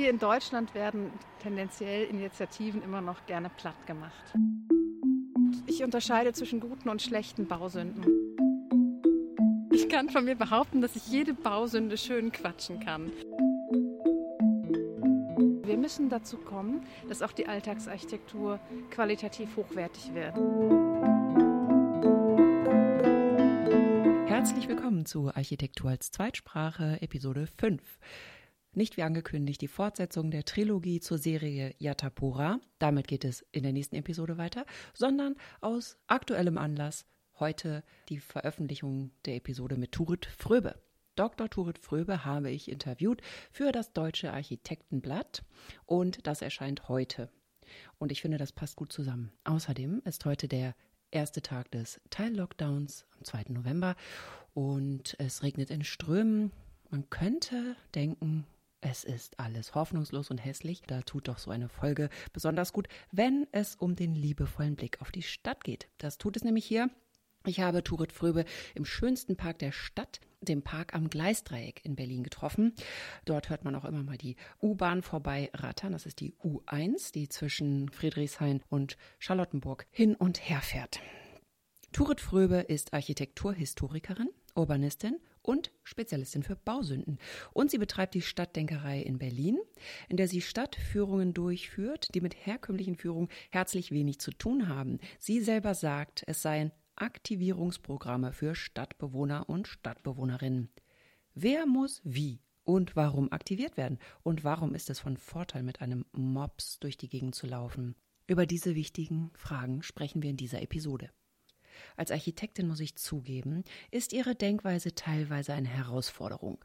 Hier in Deutschland werden tendenziell Initiativen immer noch gerne platt gemacht. Ich unterscheide zwischen guten und schlechten Bausünden. Ich kann von mir behaupten, dass ich jede Bausünde schön quatschen kann. Wir müssen dazu kommen, dass auch die Alltagsarchitektur qualitativ hochwertig wird. Herzlich willkommen zu Architektur als Zweitsprache, Episode 5. Nicht wie angekündigt die Fortsetzung der Trilogie zur Serie Yatapura, damit geht es in der nächsten Episode weiter, sondern aus aktuellem Anlass heute die Veröffentlichung der Episode mit Turit Fröbe. Dr. Turit Fröbe habe ich interviewt für das Deutsche Architektenblatt und das erscheint heute. Und ich finde, das passt gut zusammen. Außerdem ist heute der erste Tag des Teil-Lockdowns am 2. November und es regnet in Strömen. Man könnte denken, es ist alles hoffnungslos und hässlich. Da tut doch so eine Folge besonders gut, wenn es um den liebevollen Blick auf die Stadt geht. Das tut es nämlich hier. Ich habe Turit Fröbe im schönsten Park der Stadt, dem Park am Gleisdreieck in Berlin getroffen. Dort hört man auch immer mal die U-Bahn vorbei rattern. Das ist die U1, die zwischen Friedrichshain und Charlottenburg hin und her fährt. Turit Fröbe ist Architekturhistorikerin, Urbanistin und Spezialistin für Bausünden. Und sie betreibt die Stadtdenkerei in Berlin, in der sie Stadtführungen durchführt, die mit herkömmlichen Führungen herzlich wenig zu tun haben. Sie selber sagt, es seien Aktivierungsprogramme für Stadtbewohner und Stadtbewohnerinnen. Wer muss wie und warum aktiviert werden? Und warum ist es von Vorteil, mit einem Mops durch die Gegend zu laufen? Über diese wichtigen Fragen sprechen wir in dieser Episode. Als Architektin muss ich zugeben, ist ihre Denkweise teilweise eine Herausforderung.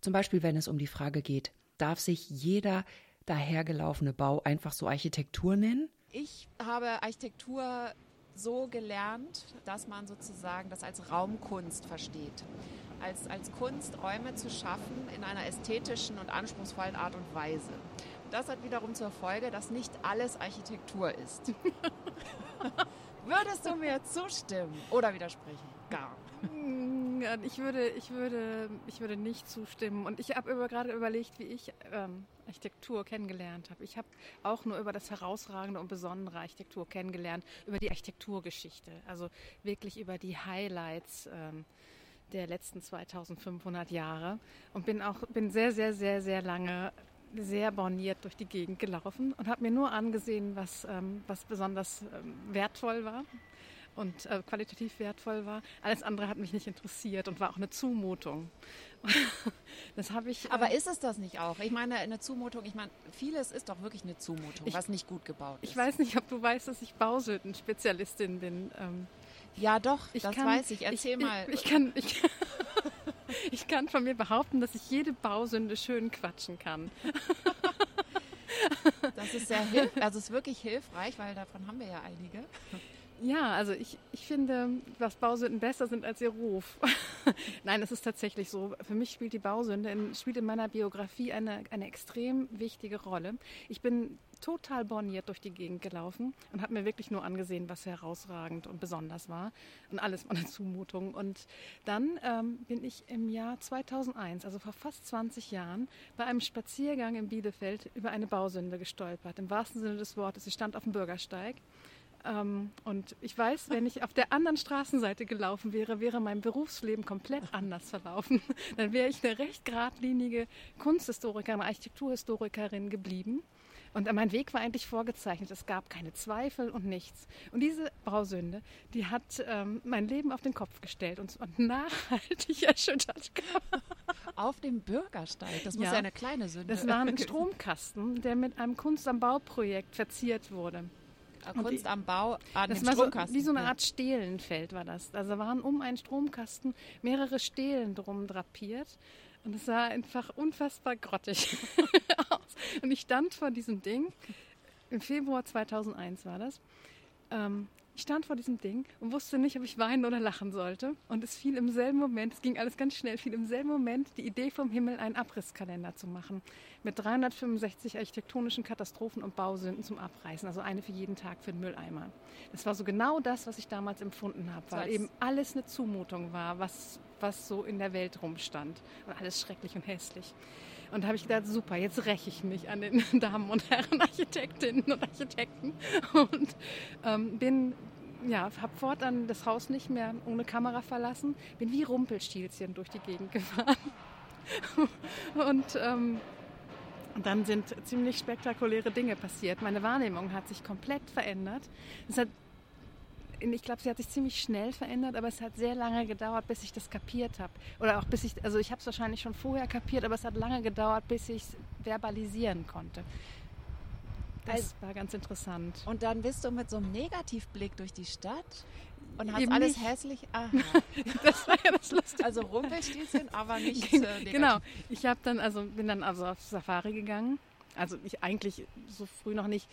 Zum Beispiel, wenn es um die Frage geht, darf sich jeder dahergelaufene Bau einfach so Architektur nennen? Ich habe Architektur so gelernt, dass man sozusagen das als Raumkunst versteht. Als, als Kunst, Räume zu schaffen in einer ästhetischen und anspruchsvollen Art und Weise. Das hat wiederum zur Folge, dass nicht alles Architektur ist. Würdest du mir zustimmen oder widersprechen? Gar. Mm, ich würde, ich würde, ich würde nicht zustimmen. Und ich habe über, gerade überlegt, wie ich ähm, Architektur kennengelernt habe. Ich habe auch nur über das herausragende und besondere Architektur kennengelernt, über die Architekturgeschichte. Also wirklich über die Highlights. Ähm, der letzten 2500 Jahre und bin auch bin sehr sehr sehr sehr lange sehr borniert durch die Gegend gelaufen und habe mir nur angesehen, was, ähm, was besonders ähm, wertvoll war und äh, qualitativ wertvoll war. Alles andere hat mich nicht interessiert und war auch eine Zumutung. das habe ich. Aber äh, ist es das nicht auch? Ich meine, eine Zumutung, ich meine, vieles ist doch wirklich eine Zumutung, ich, was nicht gut gebaut ist. Ich weiß nicht, ob du weißt, dass ich Bausünden-Spezialistin bin. Ähm, ja, doch, das kann, weiß ich. Erzähl ich, mal. Ich, ich kann. Ich, ich kann von mir behaupten, dass ich jede Bausünde schön quatschen kann. Das ist sehr hilf also ist wirklich hilfreich, weil davon haben wir ja einige. Ja, also ich, ich finde, dass Bausünden besser sind als ihr Ruf. Nein, es ist tatsächlich so. Für mich spielt die Bausünde in, spielt in meiner Biografie eine, eine extrem wichtige Rolle. Ich bin total borniert durch die Gegend gelaufen und habe mir wirklich nur angesehen, was herausragend und besonders war. Und alles war eine Zumutung. Und dann ähm, bin ich im Jahr 2001, also vor fast 20 Jahren, bei einem Spaziergang in Bielefeld über eine Bausünde gestolpert. Im wahrsten Sinne des Wortes. Ich stand auf dem Bürgersteig ähm, und ich weiß, wenn ich auf der anderen Straßenseite gelaufen wäre, wäre mein Berufsleben komplett anders verlaufen. Dann wäre ich eine recht geradlinige Kunsthistorikerin, Architekturhistorikerin geblieben. Und mein Weg war eigentlich vorgezeichnet. Es gab keine Zweifel und nichts. Und diese Bausünde, die hat ähm, mein Leben auf den Kopf gestellt und, und nachhaltig erschüttert. Auf dem Bürgersteig? Das muss ja, ja eine kleine Sünde. Das war ein Stromkasten, der mit einem Kunst am Bauprojekt verziert wurde. Kunst am Bau an das war So, wie so eine Art Stelenfeld war das. Also waren um einen Stromkasten mehrere Stelen drum drapiert. Und es sah einfach unfassbar grottig aus. Und ich stand vor diesem Ding, im Februar 2001 war das, ähm, ich stand vor diesem Ding und wusste nicht, ob ich weinen oder lachen sollte. Und es fiel im selben Moment, es ging alles ganz schnell, fiel im selben Moment die Idee vom Himmel, einen Abrisskalender zu machen. Mit 365 architektonischen Katastrophen und Bausünden zum Abreißen. Also eine für jeden Tag für den Mülleimer. Das war so genau das, was ich damals empfunden habe, weil eben alles eine Zumutung war, was, was so in der Welt rumstand. Und alles schrecklich und hässlich. Und da habe ich gedacht, super, jetzt räche ich mich an den Damen und Herren Architektinnen und Architekten und ähm, bin ja, habe fortan das Haus nicht mehr ohne Kamera verlassen, bin wie Rumpelstilzchen durch die Gegend gefahren. und ähm, dann sind ziemlich spektakuläre Dinge passiert. Meine Wahrnehmung hat sich komplett verändert. Es hat ich glaube, sie hat sich ziemlich schnell verändert, aber es hat sehr lange gedauert, bis ich das kapiert habe. Oder auch bis ich, also ich habe es wahrscheinlich schon vorher kapiert, aber es hat lange gedauert, bis ich es verbalisieren konnte. Das also, war ganz interessant. Und dann bist du mit so einem Negativblick durch die Stadt und hast alles nicht. hässlich. Aha. das war ja das Lustige. Also Rumpelstilzchen, aber nicht äh, negativ. Genau. Ich habe dann also bin dann also auf Safari gegangen. Also ich eigentlich so früh noch nicht.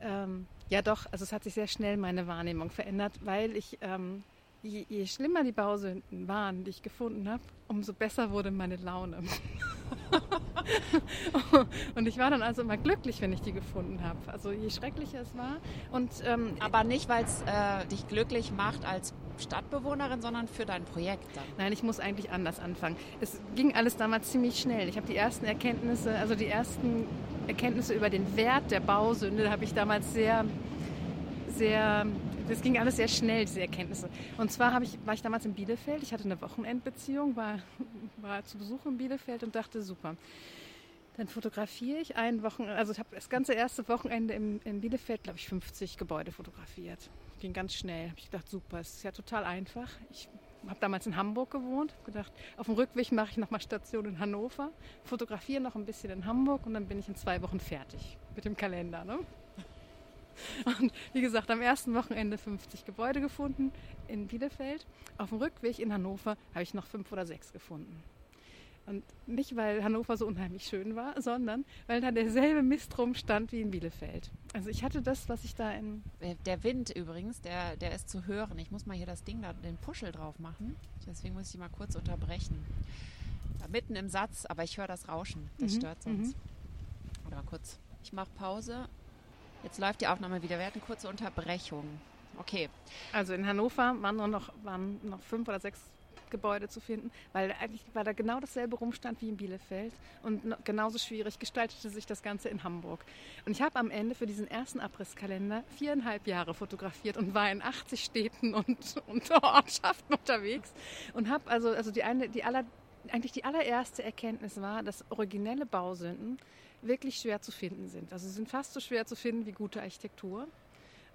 Ähm, ja, doch, also es hat sich sehr schnell meine Wahrnehmung verändert, weil ich, ähm, je, je, schlimmer die Bausünden waren, die ich gefunden habe, umso besser wurde meine Laune. und ich war dann also immer glücklich, wenn ich die gefunden habe. Also je schrecklicher es war. Und, ähm, Aber nicht, weil es äh, dich glücklich macht als Stadtbewohnerin, sondern für dein Projekt dann? Nein, ich muss eigentlich anders anfangen. Es ging alles damals ziemlich schnell. Ich habe die ersten Erkenntnisse, also die ersten Erkenntnisse über den Wert der Bausünde, habe ich damals sehr, sehr, das ging alles sehr schnell, diese Erkenntnisse. Und zwar ich, war ich damals in Bielefeld, ich hatte eine Wochenendbeziehung, war, war zu Besuch in Bielefeld und dachte, super. Dann fotografiere ich ein Wochenende, also ich habe das ganze erste Wochenende in, in Bielefeld, glaube ich, 50 Gebäude fotografiert. Ging ganz schnell. Habe ich gedacht, super, es ist ja total einfach. Ich habe damals in Hamburg gewohnt, gedacht, auf dem Rückweg mache ich nochmal Station in Hannover, fotografiere noch ein bisschen in Hamburg und dann bin ich in zwei Wochen fertig mit dem Kalender. Ne? Und wie gesagt, am ersten Wochenende 50 Gebäude gefunden in Bielefeld. Auf dem Rückweg in Hannover habe ich noch fünf oder sechs gefunden. Und nicht, weil Hannover so unheimlich schön war, sondern weil da derselbe Mist rumstand wie in Bielefeld. Also ich hatte das, was ich da in... Der Wind übrigens, der, der ist zu hören. Ich muss mal hier das Ding da, den Puschel drauf machen. Deswegen muss ich die mal kurz unterbrechen. Da mitten im Satz, aber ich höre das Rauschen. Das mhm. stört sonst. Mhm. Oder kurz. Ich mache Pause. Jetzt läuft die Aufnahme wieder. Wir hatten kurze Unterbrechung. Okay. Also in Hannover waren nur noch, waren noch fünf oder sechs Gebäude zu finden, weil eigentlich weil da genau dasselbe rumstand wie in Bielefeld und genauso schwierig gestaltete sich das Ganze in Hamburg. Und ich habe am Ende für diesen ersten Abrisskalender viereinhalb Jahre fotografiert und war in 80 Städten und, und Ortschaften unterwegs und habe also also die eine die aller eigentlich die allererste Erkenntnis war, dass originelle Bausünden wirklich schwer zu finden sind. Also sind fast so schwer zu finden wie gute Architektur.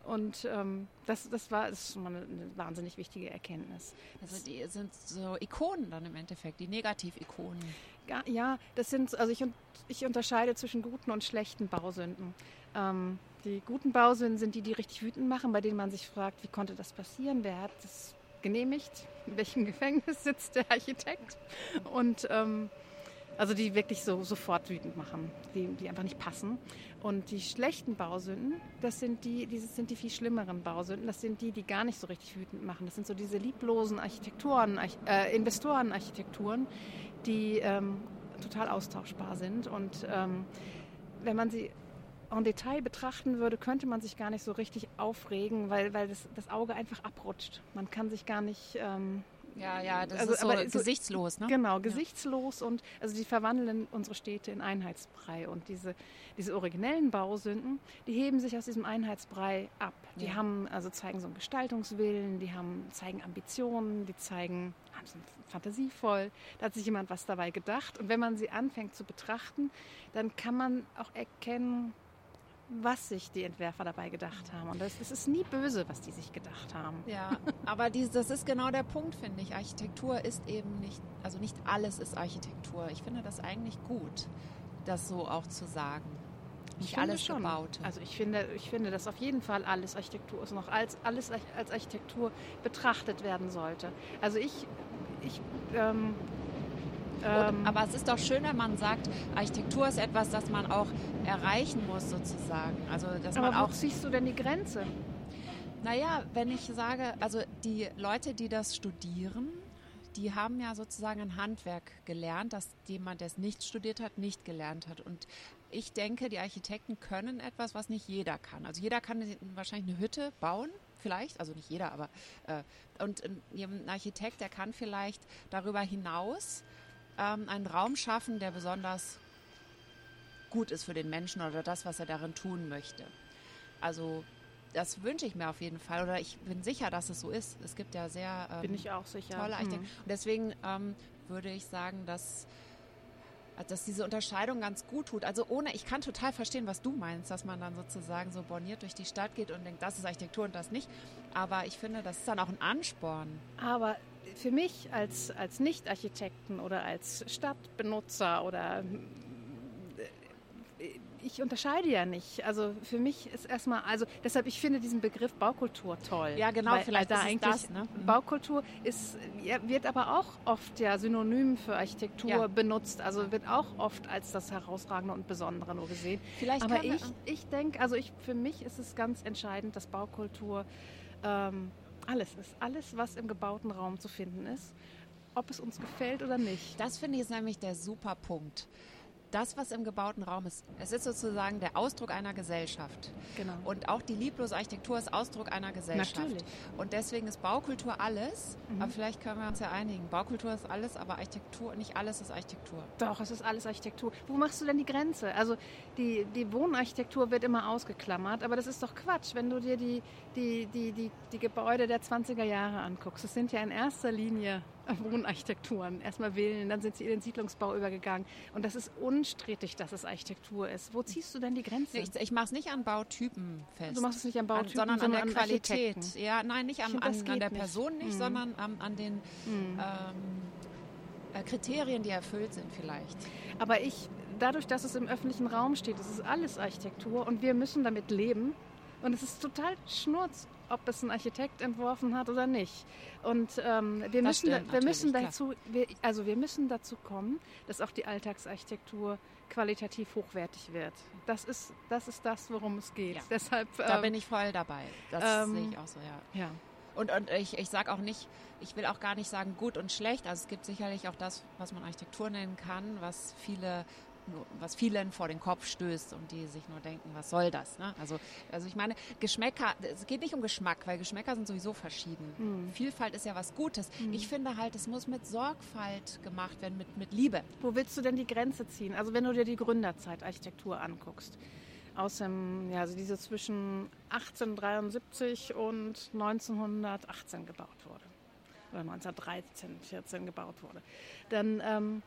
Und ähm, das, das war das ist schon mal eine, eine, wahnsinnig wichtige Erkenntnis. Also die sind so Ikonen dann im Endeffekt, die Negativ-Ikonen. Ja, das sind, also ich, ich unterscheide zwischen guten und schlechten Bausünden. Ähm, die guten Bausünden sind die, die richtig wütend machen, bei denen man sich fragt, wie konnte das passieren, wer hat das genehmigt, in welchem Gefängnis sitzt der Architekt. Und ähm, also die wirklich so sofort wütend machen, die, die einfach nicht passen. Und die schlechten Bausünden, das sind die, dieses sind die viel schlimmeren Bausünden. Das sind die, die gar nicht so richtig wütend machen. Das sind so diese lieblosen Architekturen, äh, Investorenarchitekturen, die ähm, total austauschbar sind. Und ähm, wenn man sie en Detail betrachten würde, könnte man sich gar nicht so richtig aufregen, weil, weil das, das Auge einfach abrutscht. Man kann sich gar nicht ähm, ja, ja, das also, ist so aber gesichtslos, ne? Genau, gesichtslos ja. und also die verwandeln unsere Städte in Einheitsbrei und diese, diese originellen Bausünden, die heben sich aus diesem Einheitsbrei ab. Die ja. haben, also zeigen so einen Gestaltungswillen, die haben, zeigen Ambitionen, die zeigen, sind fantasievoll, da hat sich jemand was dabei gedacht und wenn man sie anfängt zu betrachten, dann kann man auch erkennen, was sich die Entwerfer dabei gedacht haben. Und es ist nie böse, was die sich gedacht haben. Ja, aber dies, das ist genau der Punkt, finde ich. Architektur ist eben nicht, also nicht alles ist Architektur. Ich finde das eigentlich gut, das so auch zu sagen. Nicht alles schon. gebaut. Also ich finde, ich finde, dass auf jeden Fall alles Architektur ist, noch als alles als Architektur betrachtet werden sollte. Also ich, ich ähm, ähm, aber es ist doch schön, wenn man sagt, Architektur ist etwas, das man auch erreichen muss, sozusagen. Also, dass aber man auch. Wo siehst du denn die Grenze? Naja, wenn ich sage, also die Leute, die das studieren, die haben ja sozusagen ein Handwerk gelernt, das jemand, der es nicht studiert hat, nicht gelernt hat. Und ich denke, die Architekten können etwas, was nicht jeder kann. Also jeder kann wahrscheinlich eine Hütte bauen, vielleicht, also nicht jeder, aber äh, und ein Architekt, der kann vielleicht darüber hinaus ähm, einen Raum schaffen, der besonders gut ist für den Menschen oder das, was er darin tun möchte. Also das wünsche ich mir auf jeden Fall oder ich bin sicher, dass es so ist. Es gibt ja sehr ähm, bin ich auch sicher. tolle Architekten. Mhm. Und deswegen ähm, würde ich sagen, dass dass diese Unterscheidung ganz gut tut. Also ohne, ich kann total verstehen, was du meinst, dass man dann sozusagen so borniert durch die Stadt geht und denkt, das ist Architektur und das nicht. Aber ich finde, das ist dann auch ein Ansporn. Aber für mich als, als Nicht-Architekten oder als Stadtbenutzer oder ich unterscheide ja nicht. Also für mich ist erstmal, also deshalb, ich finde diesen Begriff Baukultur toll. Ja, genau, weil, vielleicht da eigentlich das, ne? Mhm. Baukultur ist, wird aber auch oft ja synonym für Architektur ja. benutzt. Also wird auch oft als das Herausragende und Besondere nur gesehen. Vielleicht aber ich, ich denke, also ich, für mich ist es ganz entscheidend, dass Baukultur ähm, alles ist. Alles, was im gebauten Raum zu finden ist ob es uns gefällt oder nicht. Das finde ich ist nämlich der super Punkt das, was im gebauten Raum ist, es ist sozusagen der Ausdruck einer Gesellschaft. Genau. Und auch die lieblose Architektur ist Ausdruck einer Gesellschaft. Natürlich. Und deswegen ist Baukultur alles, mhm. aber vielleicht können wir uns ja einigen. Baukultur ist alles, aber Architektur, nicht alles ist Architektur. Doch, es ist alles Architektur. Wo machst du denn die Grenze? Also die, die Wohnarchitektur wird immer ausgeklammert, aber das ist doch Quatsch, wenn du dir die, die, die, die, die Gebäude der 20er Jahre anguckst. Das sind ja in erster Linie Wohnarchitekturen. Erstmal Villen, dann sind sie in den Siedlungsbau übergegangen. Und das ist unstrittig, dass es Architektur ist. Wo ziehst du denn die Grenze? Ich, ich mache es nicht an Bautypen fest. Du machst es nicht an Bautypen, an, sondern, sondern, an der Qualität. Ja, nein, nicht an, an, an der nicht. Person nicht, mhm. sondern an, den mhm. ähm, äh, Kriterien, die erfüllt sind vielleicht. Aber ich, dadurch, dass es im öffentlichen Raum steht, das ist alles Architektur und wir müssen damit leben. Und es ist total schnurz, ob es ein Architekt entworfen hat oder nicht. Und ähm, wir, müssen, wir müssen dazu, wir, also wir müssen dazu kommen, dass auch die Alltagsarchitektur qualitativ hochwertig wird. Das ist das, ist das worum es geht. Ja. Deshalb, da ähm, bin ich voll dabei. Das ähm, sehe ich auch so, ja. ja. Und, und ich, ich sage auch nicht, ich will auch gar nicht sagen gut und schlecht. Also es gibt sicherlich auch das, was man Architektur nennen kann, was viele was vielen vor den Kopf stößt und die sich nur denken, was soll das? Ne? Also, also ich meine, Geschmäcker, es geht nicht um Geschmack, weil Geschmäcker sind sowieso verschieden. Mhm. Vielfalt ist ja was Gutes. Mhm. Ich finde halt, es muss mit Sorgfalt gemacht werden, mit, mit Liebe. Wo willst du denn die Grenze ziehen? Also wenn du dir die Gründerzeit Architektur anguckst, aus dem, ja, also diese zwischen 1873 und 1918 gebaut wurde. Oder 1913, 14 gebaut wurde. Dann ähm,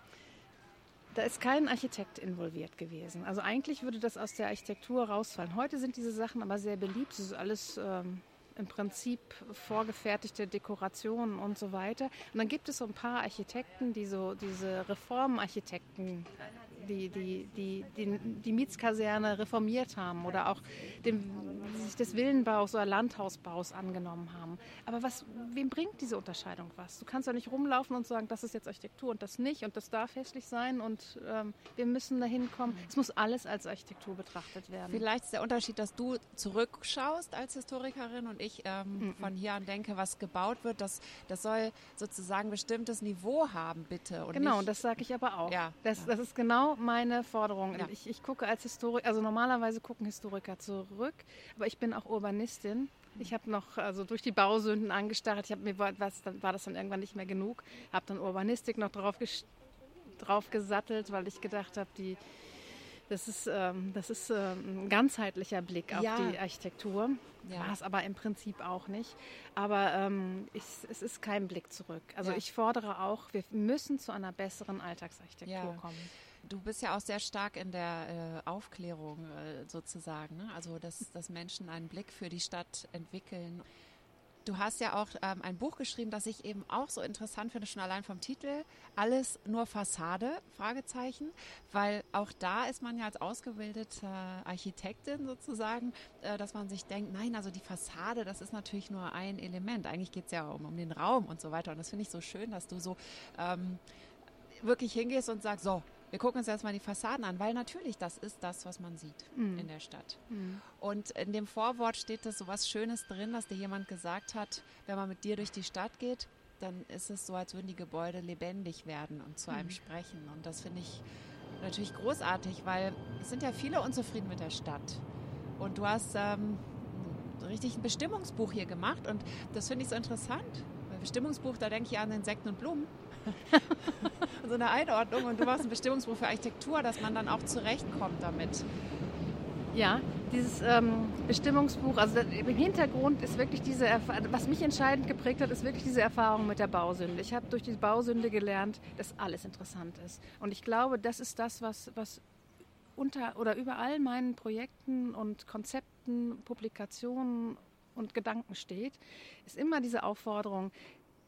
da ist kein Architekt involviert gewesen. Also eigentlich würde das aus der Architektur rausfallen. Heute sind diese Sachen aber sehr beliebt. Es ist alles ähm, im Prinzip vorgefertigte Dekorationen und so weiter. Und dann gibt es so ein paar Architekten, die so diese Reformarchitekten die, die, die, die, die Mietskaserne reformiert haben oder auch dem, sich des Villenbaus oder Landhausbaus angenommen haben. Aber was, wem bringt diese Unterscheidung was? Du kannst ja nicht rumlaufen und sagen, das ist jetzt Architektur und das nicht und das darf hässlich sein und ähm, wir müssen dahin kommen. Es muss alles als Architektur betrachtet werden. Vielleicht ist der Unterschied, dass du zurückschaust als Historikerin und ich ähm, mhm. von hier an denke, was gebaut wird, das, das soll sozusagen bestimmtes Niveau haben, bitte. Und genau, nicht, das sage ich aber auch. Ja, das, ja. das ist genau meine Forderung. Ja. Ich, ich gucke als Historiker, also normalerweise gucken Historiker zurück, aber ich bin auch Urbanistin. Ich habe noch also durch die Bausünden angestarrt. Ich habe mir was, dann war das dann irgendwann nicht mehr genug. Habe dann Urbanistik noch drauf, drauf gesattelt, weil ich gedacht habe, die das ist, ähm, das ist ähm, ein ganzheitlicher Blick auf ja. die Architektur. Ja. War es aber im Prinzip auch nicht. Aber ähm, ich, es ist kein Blick zurück. Also ja. ich fordere auch, wir müssen zu einer besseren Alltagsarchitektur kommen. Du bist ja auch sehr stark in der äh, Aufklärung äh, sozusagen, ne? also dass, dass Menschen einen Blick für die Stadt entwickeln. Du hast ja auch ähm, ein Buch geschrieben, das ich eben auch so interessant finde, schon allein vom Titel. Alles nur Fassade, Fragezeichen. Weil auch da ist man ja als ausgebildete Architektin sozusagen, äh, dass man sich denkt, nein, also die Fassade, das ist natürlich nur ein Element. Eigentlich geht es ja um, um den Raum und so weiter. Und das finde ich so schön, dass du so ähm, wirklich hingehst und sagst, so, wir gucken uns erstmal die Fassaden an, weil natürlich das ist das, was man sieht mhm. in der Stadt. Mhm. Und in dem Vorwort steht das so was Schönes drin, dass dir jemand gesagt hat, wenn man mit dir durch die Stadt geht, dann ist es so, als würden die Gebäude lebendig werden und zu einem mhm. sprechen. Und das finde ich natürlich großartig, weil es sind ja viele unzufrieden mit der Stadt. Und du hast ähm, richtig ein Bestimmungsbuch hier gemacht und das finde ich so interessant. Bei Bestimmungsbuch, da denke ich an Insekten und Blumen. so eine Einordnung und du machst ein Bestimmungsbuch für Architektur, dass man dann auch zurechtkommt damit. Ja, dieses ähm, Bestimmungsbuch, also im Hintergrund ist wirklich diese, Erfahrung, was mich entscheidend geprägt hat, ist wirklich diese Erfahrung mit der Bausünde. Ich habe durch die Bausünde gelernt, dass alles interessant ist. Und ich glaube, das ist das, was, was unter oder über all meinen Projekten und Konzepten, Publikationen und Gedanken steht, ist immer diese Aufforderung,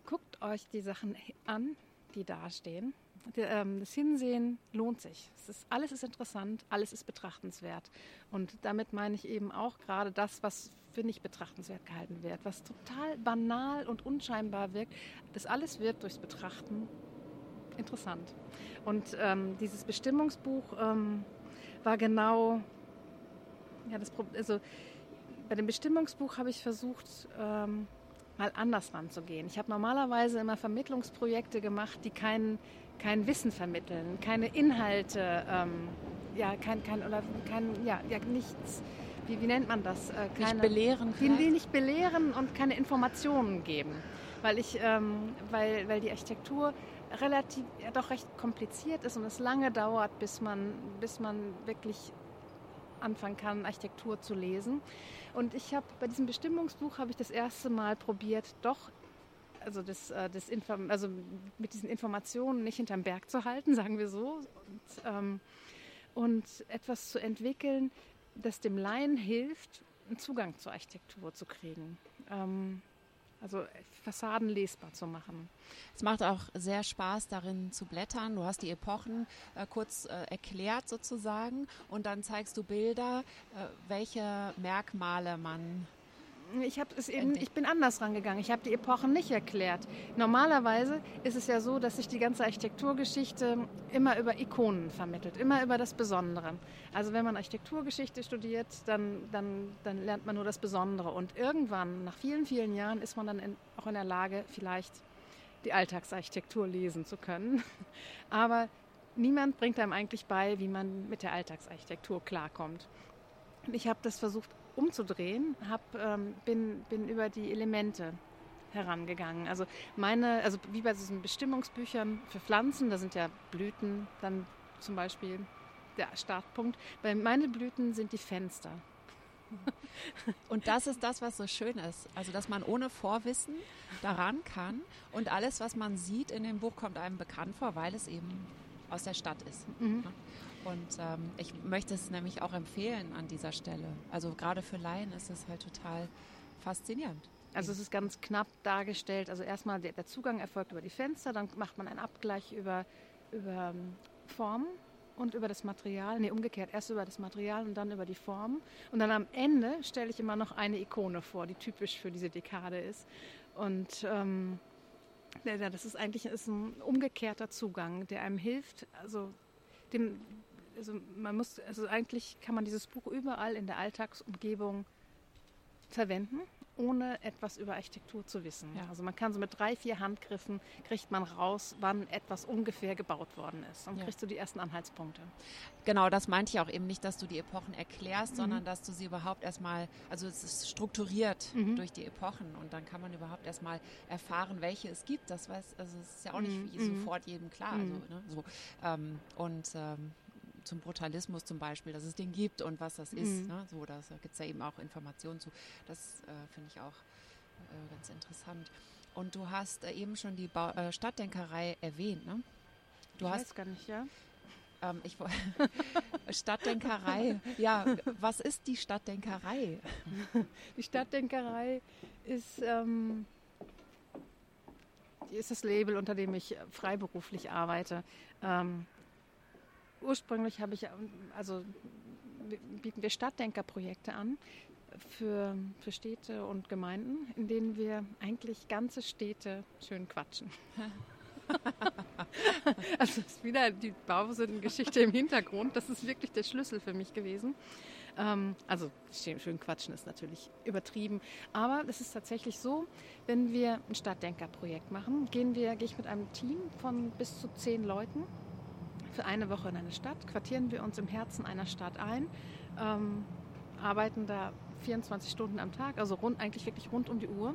guckt euch die Sachen an, die dastehen ähm, das Hinsehen lohnt sich. Ist, alles ist interessant, alles ist betrachtenswert. Und damit meine ich eben auch gerade das, was für nicht betrachtenswert gehalten wird, was total banal und unscheinbar wirkt. Das alles wird durchs Betrachten interessant. Und ähm, dieses Bestimmungsbuch ähm, war genau, ja, das also bei dem Bestimmungsbuch habe ich versucht, ähm, mal anders ranzugehen. Ich habe normalerweise immer Vermittlungsprojekte gemacht, die keinen kein Wissen vermitteln, keine Inhalte, ähm, ja, kein, kein, oder kein, ja, ja, nichts, wie, wie nennt man das? Äh, keine, nicht belehren. Die, die, nicht belehren und keine Informationen geben. Weil ich, ähm, weil, weil die Architektur relativ, ja, doch recht kompliziert ist und es lange dauert, bis man, bis man wirklich anfangen kann, Architektur zu lesen. Und ich habe bei diesem Bestimmungsbuch habe ich das erste Mal probiert, doch also, das, äh, das Inform also mit diesen Informationen nicht hinterm Berg zu halten, sagen wir so, und, ähm, und etwas zu entwickeln, das dem Laien hilft, einen Zugang zur Architektur zu kriegen. Ähm, also Fassaden lesbar zu machen. Es macht auch sehr Spaß, darin zu blättern. Du hast die Epochen äh, kurz äh, erklärt sozusagen und dann zeigst du Bilder, äh, welche Merkmale man ich habe es eben, ich bin anders rangegangen. Ich habe die Epochen nicht erklärt. Normalerweise ist es ja so, dass sich die ganze Architekturgeschichte immer über Ikonen vermittelt, immer über das Besondere. Also wenn man Architekturgeschichte studiert, dann, dann, dann lernt man nur das Besondere. Und irgendwann, nach vielen, vielen Jahren, ist man dann in, auch in der Lage, vielleicht die Alltagsarchitektur lesen zu können. Aber niemand bringt einem eigentlich bei, wie man mit der Alltagsarchitektur klarkommt. Ich habe das versucht umzudrehen, hab, ähm, bin, bin über die Elemente herangegangen. Also meine, also wie bei diesen Bestimmungsbüchern für Pflanzen, da sind ja Blüten dann zum Beispiel der Startpunkt. Bei meine Blüten sind die Fenster. Und das ist das, was so schön ist. Also, dass man ohne Vorwissen daran kann und alles, was man sieht in dem Buch, kommt einem bekannt vor, weil es eben aus der Stadt ist. Mhm. Und ähm, ich möchte es nämlich auch empfehlen an dieser Stelle. Also gerade für Laien ist es halt total faszinierend. Also es ist ganz knapp dargestellt. Also erstmal der, der Zugang erfolgt über die Fenster, dann macht man einen Abgleich über, über ähm, Formen und über das Material. Nee, umgekehrt, erst über das Material und dann über die Formen. Und dann am Ende stelle ich immer noch eine Ikone vor, die typisch für diese Dekade ist. Und ähm, das ist eigentlich ist ein umgekehrter Zugang, der einem hilft, also dem, also man muss, also eigentlich kann man dieses Buch überall in der Alltagsumgebung verwenden, ohne etwas über Architektur zu wissen. Ja. Also man kann so mit drei, vier Handgriffen kriegt man raus, wann etwas ungefähr gebaut worden ist. Und ja. kriegst du die ersten Anhaltspunkte. Genau, das meinte ich auch eben nicht, dass du die Epochen erklärst, mhm. sondern dass du sie überhaupt erstmal, also es ist strukturiert mhm. durch die Epochen und dann kann man überhaupt erstmal erfahren, welche es gibt. Das weiß, also es ist ja auch nicht mhm. sofort jedem klar. Also, mhm. ne, so, ähm, und ähm, zum Brutalismus zum Beispiel, dass es den gibt und was das ist. Mhm. Ne? So, da gibt es ja eben auch Informationen zu. Das äh, finde ich auch äh, ganz interessant. Und du hast äh, eben schon die ba äh, Stadtdenkerei erwähnt, ne? Du ich hast weiß gar nicht, ja. Ähm, ich, Stadtdenkerei. Ja, was ist die Stadtdenkerei? Die Stadtdenkerei ist, ähm, ist das Label, unter dem ich freiberuflich arbeite. Ähm, ursprünglich habe ich, also bieten wir Stadtdenkerprojekte an für, für Städte und Gemeinden, in denen wir eigentlich ganze Städte schön quatschen. also ist wieder die Bausinn-Geschichte im Hintergrund. Das ist wirklich der Schlüssel für mich gewesen. Ähm, also schön quatschen ist natürlich übertrieben, aber es ist tatsächlich so, wenn wir ein Stadtdenkerprojekt machen, gehen wir, gehe ich mit einem Team von bis zu zehn Leuten für eine Woche in eine Stadt, quartieren wir uns im Herzen einer Stadt ein, ähm, arbeiten da 24 Stunden am Tag, also rund, eigentlich wirklich rund um die Uhr.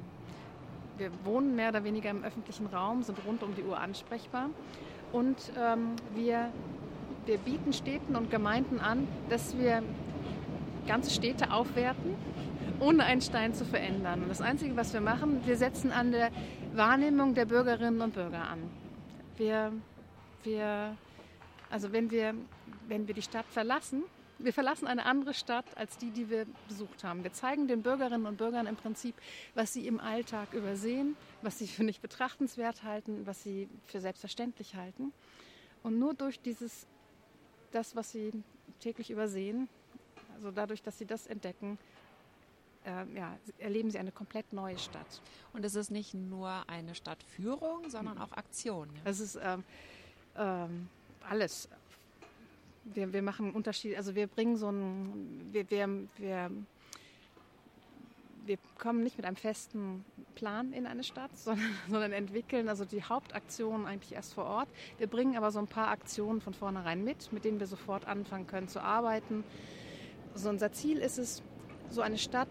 wir wohnen mehr oder weniger im öffentlichen Raum, sind rund um die Uhr ansprechbar und ähm, wir, wir bieten Städten und Gemeinden an, dass wir ganze Städte aufwerten, ohne einen Stein zu verändern. Und das Einzige, was wir machen, wir setzen an der Wahrnehmung der Bürgerinnen und Bürger an. Wir, wir, also wenn wir, wenn wir die Stadt verlassen, wir verlassen eine andere Stadt als die, die wir besucht haben. Wir zeigen den Bürgerinnen und Bürgern im Prinzip, was sie im Alltag übersehen, was sie für nicht betrachtenswert halten, was sie für selbstverständlich halten. Und nur durch dieses, das, was sie täglich übersehen, also dadurch, dass sie das entdecken, äh, ja, erleben sie eine komplett neue Stadt. Und es ist nicht nur eine Stadtführung, sondern auch Aktion. Ja? Es ist ähm, ähm, alles. Wir, wir machen Unterschiede, also wir bringen so ein, wir, wir, wir, wir kommen nicht mit einem festen Plan in eine Stadt, sondern, sondern entwickeln also die Hauptaktionen eigentlich erst vor Ort. Wir bringen aber so ein paar Aktionen von vornherein mit, mit denen wir sofort anfangen können zu arbeiten. Also unser Ziel ist es, so eine Stadt,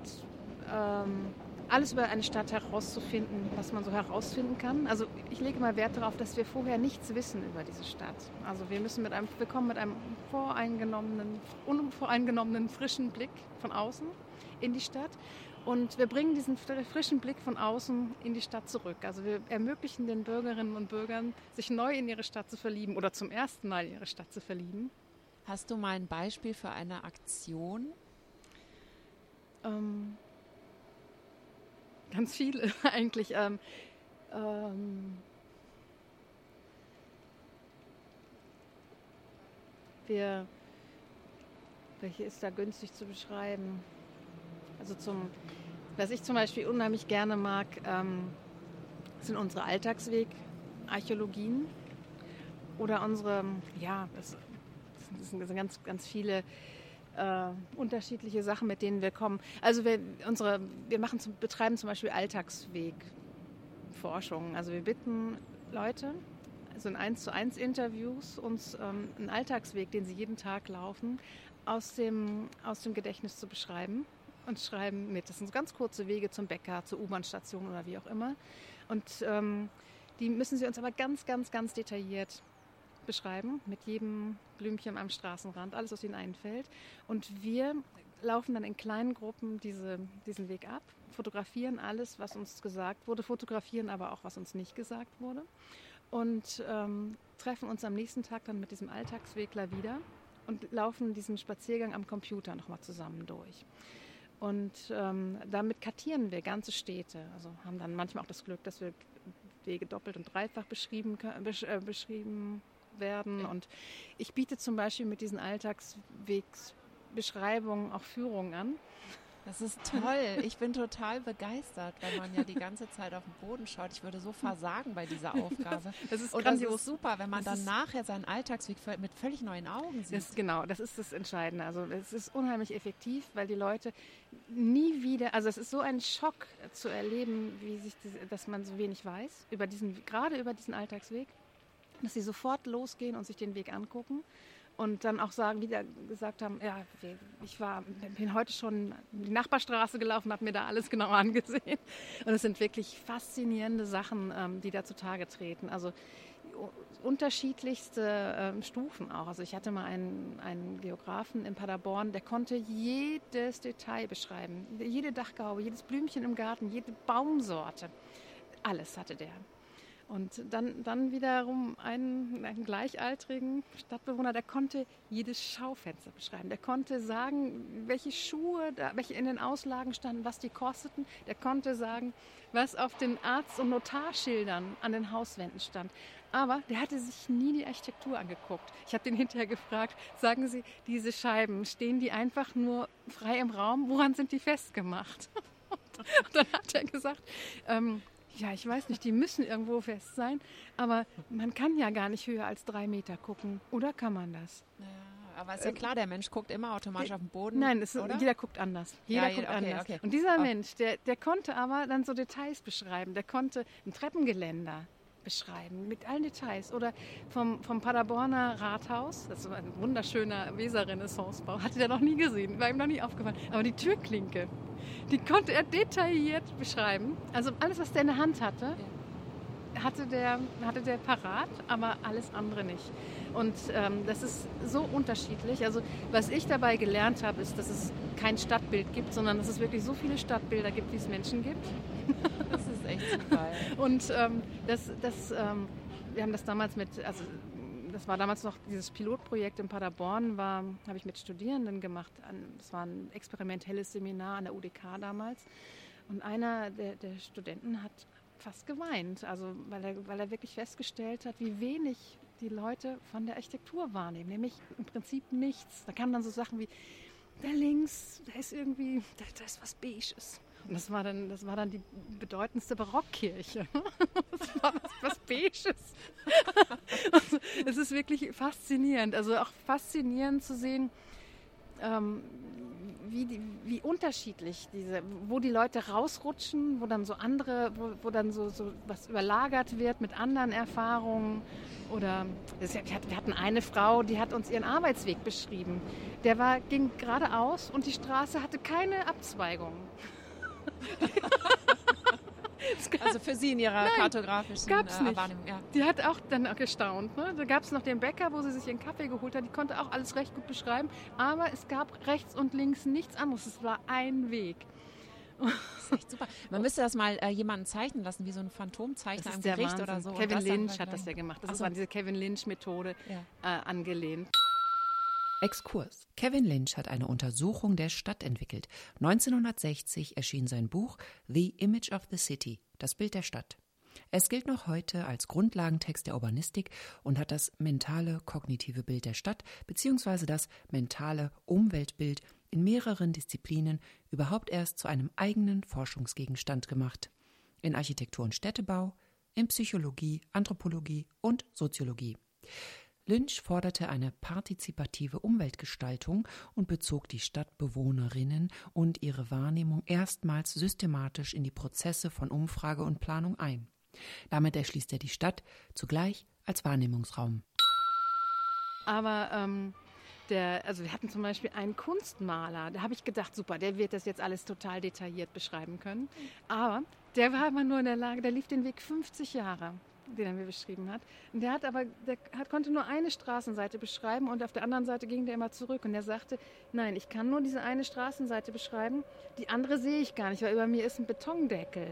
ähm, alles über eine Stadt herauszufinden, was man so herausfinden kann. Also ich lege mal Wert darauf, dass wir vorher nichts wissen über diese Stadt. Also wir müssen mit einem, wir kommen mit einem voreingenommenen, unvoreingenommenen frischen Blick von außen in die Stadt und wir bringen diesen frischen Blick von außen in die Stadt zurück. Also wir ermöglichen den Bürgerinnen und Bürgern, sich neu in ihre Stadt zu verlieben oder zum ersten Mal in ihre Stadt zu verlieben. Hast du mal ein Beispiel für eine Aktion? Ähm, ganz viele eigentlich. Ähm, ähm, wir, welche ist da günstig zu beschreiben? Also zum, was ich zum Beispiel unheimlich gerne mag, ähm, sind unsere Alltagsweg-Archäologien oder unsere, ja, das das sind ganz, ganz viele äh, unterschiedliche Sachen, mit denen wir kommen. Also wir, unsere, wir machen zum, betreiben zum Beispiel Alltagswegforschung. Also wir bitten Leute, also in 1 zu 1 Interviews, uns ähm, einen Alltagsweg, den sie jeden Tag laufen, aus dem, aus dem Gedächtnis zu beschreiben und schreiben mit. Das sind ganz kurze Wege zum Bäcker, zur U-Bahn-Station oder wie auch immer. Und ähm, die müssen sie uns aber ganz, ganz, ganz detailliert beschreiben, mit jedem Blümchen am Straßenrand, alles, was ihnen einfällt. Und wir laufen dann in kleinen Gruppen diese, diesen Weg ab, fotografieren alles, was uns gesagt wurde, fotografieren aber auch, was uns nicht gesagt wurde. Und ähm, treffen uns am nächsten Tag dann mit diesem Alltagswegler wieder und laufen diesen Spaziergang am Computer nochmal zusammen durch. Und ähm, damit kartieren wir ganze Städte. Also haben dann manchmal auch das Glück, dass wir Wege doppelt und dreifach beschrieben, besch, äh, beschrieben werden. Und ich biete zum Beispiel mit diesen Alltagswegsbeschreibungen auch Führungen an. Das ist toll. Ich bin total begeistert, wenn man ja die ganze Zeit auf den Boden schaut. Ich würde so versagen bei dieser Aufgabe. Das ist Und grandios. das ist super, wenn man das dann nachher seinen Alltagsweg mit völlig neuen Augen sieht. Das, genau, das ist das Entscheidende. Also es ist unheimlich effektiv, weil die Leute nie wieder, also es ist so ein Schock zu erleben, wie sich, das, dass man so wenig weiß über diesen, gerade über diesen Alltagsweg dass sie sofort losgehen und sich den Weg angucken und dann auch sagen, wieder gesagt haben, ja, ich war, bin heute schon die Nachbarstraße gelaufen, habe mir da alles genau angesehen. Und es sind wirklich faszinierende Sachen, ähm, die da zutage treten. Also unterschiedlichste ähm, Stufen auch. Also ich hatte mal einen, einen Geografen in Paderborn, der konnte jedes Detail beschreiben. Jede Dachgaube, jedes Blümchen im Garten, jede Baumsorte. Alles hatte der. Und dann, dann wiederum einen, einen, gleichaltrigen Stadtbewohner, der konnte jedes Schaufenster beschreiben. Der konnte sagen, welche Schuhe, da, welche in den Auslagen standen, was die kosteten. Der konnte sagen, was auf den Arzt- und Notarschildern an den Hauswänden stand. Aber der hatte sich nie die Architektur angeguckt. Ich habe den hinterher gefragt, sagen Sie, diese Scheiben, stehen die einfach nur frei im Raum? Woran sind die festgemacht? Und dann hat er gesagt, ähm, ja, ich weiß nicht, die müssen irgendwo fest sein, aber man kann ja gar nicht höher als drei Meter gucken. Oder kann man das? Ja, aber ist ja klar, der Mensch guckt immer automatisch auf den Boden. Nein, ist, jeder guckt anders. Jeder ja, guckt okay, anders. Okay. Und dieser. Mensch, der, der konnte aber dann so Details beschreiben. Der konnte ein Treppengeländer beschreiben, mit allen Details. Oder vom, vom Paderborner Rathaus, das ist ein wunderschöner Weser-Renaissance-Bau, hatte der noch nie gesehen, war ihm noch nie aufgefallen. Aber die Türklinke, Die konnte er detailliert beschreiben. Also alles, was der in der Hand hatte, hatte der, hatte der parat, aber alles andere nicht. Und ähm, das ist so unterschiedlich. Also was ich dabei gelernt habe, ist, dass es kein Stadtbild gibt, sondern dass es wirklich so viele Stadtbilder gibt, wie es Menschen gibt. Echt super. Und ähm, das, das, ähm, wir haben das damals mit, also das war damals noch dieses Pilotprojekt in Paderborn, war, habe ich mit Studierenden gemacht. Das war ein experimentelles Seminar an der UDK damals. Und einer der, der Studenten hat fast geweint, also weil er, weil er wirklich festgestellt hat, wie wenig die Leute von der Architektur wahrnehmen, nämlich im Prinzip nichts. Da kamen dann so Sachen wie, da links, da ist irgendwie, da, da ist was Beiges. Und das war dann, das war dann die bedeutendste Barockkirche. Das war was, was Beiges. Es ist wirklich faszinierend. Also auch faszinierend zu sehen, ähm, wie, die, wie unterschiedlich diese, wo die Leute rausrutschen, wo dann so andere, wo, wo dann so, so was überlagert wird mit anderen Erfahrungen. Oder wir hatten eine Frau, die hat uns ihren Arbeitsweg beschrieben. Der war, ging geradeaus und die Straße hatte keine Abzweigung. also für Sie in Ihrer Nein, kartografischen gab's äh, nicht. Wahrnehmung. Ja. Die hat auch dann gestaunt. Ne? Da gab es noch den Bäcker, wo sie sich ihren Kaffee geholt hat. Die konnte auch alles recht gut beschreiben. Aber es gab rechts und links nichts anderes. Es war ein Weg. Das ist echt super. Man müsste das mal äh, jemanden zeichnen lassen, wie so ein Phantomzeichner im Gericht oder so. Kevin Lynch hat das ja gemacht. Das so. ist an diese Kevin Lynch-Methode ja. äh, angelehnt. Exkurs. Kevin Lynch hat eine Untersuchung der Stadt entwickelt. 1960 erschien sein Buch The Image of the City, das Bild der Stadt. Es gilt noch heute als Grundlagentext der Urbanistik und hat das mentale kognitive Bild der Stadt bzw. das mentale Umweltbild in mehreren Disziplinen überhaupt erst zu einem eigenen Forschungsgegenstand gemacht. In Architektur und Städtebau, in Psychologie, Anthropologie und Soziologie. Lynch forderte eine partizipative Umweltgestaltung und bezog die Stadtbewohnerinnen und ihre Wahrnehmung erstmals systematisch in die Prozesse von Umfrage und Planung ein. Damit erschließt er die Stadt zugleich als Wahrnehmungsraum. Aber ähm, der, also wir hatten zum Beispiel einen Kunstmaler, da habe ich gedacht, super, der wird das jetzt alles total detailliert beschreiben können. Aber der war immer nur in der Lage, der lief den Weg 50 Jahre den er mir beschrieben hat. Und der hat aber, der hat, konnte nur eine Straßenseite beschreiben und auf der anderen Seite ging der immer zurück. Und er sagte, nein, ich kann nur diese eine Straßenseite beschreiben, die andere sehe ich gar nicht, weil über mir ist ein Betondeckel.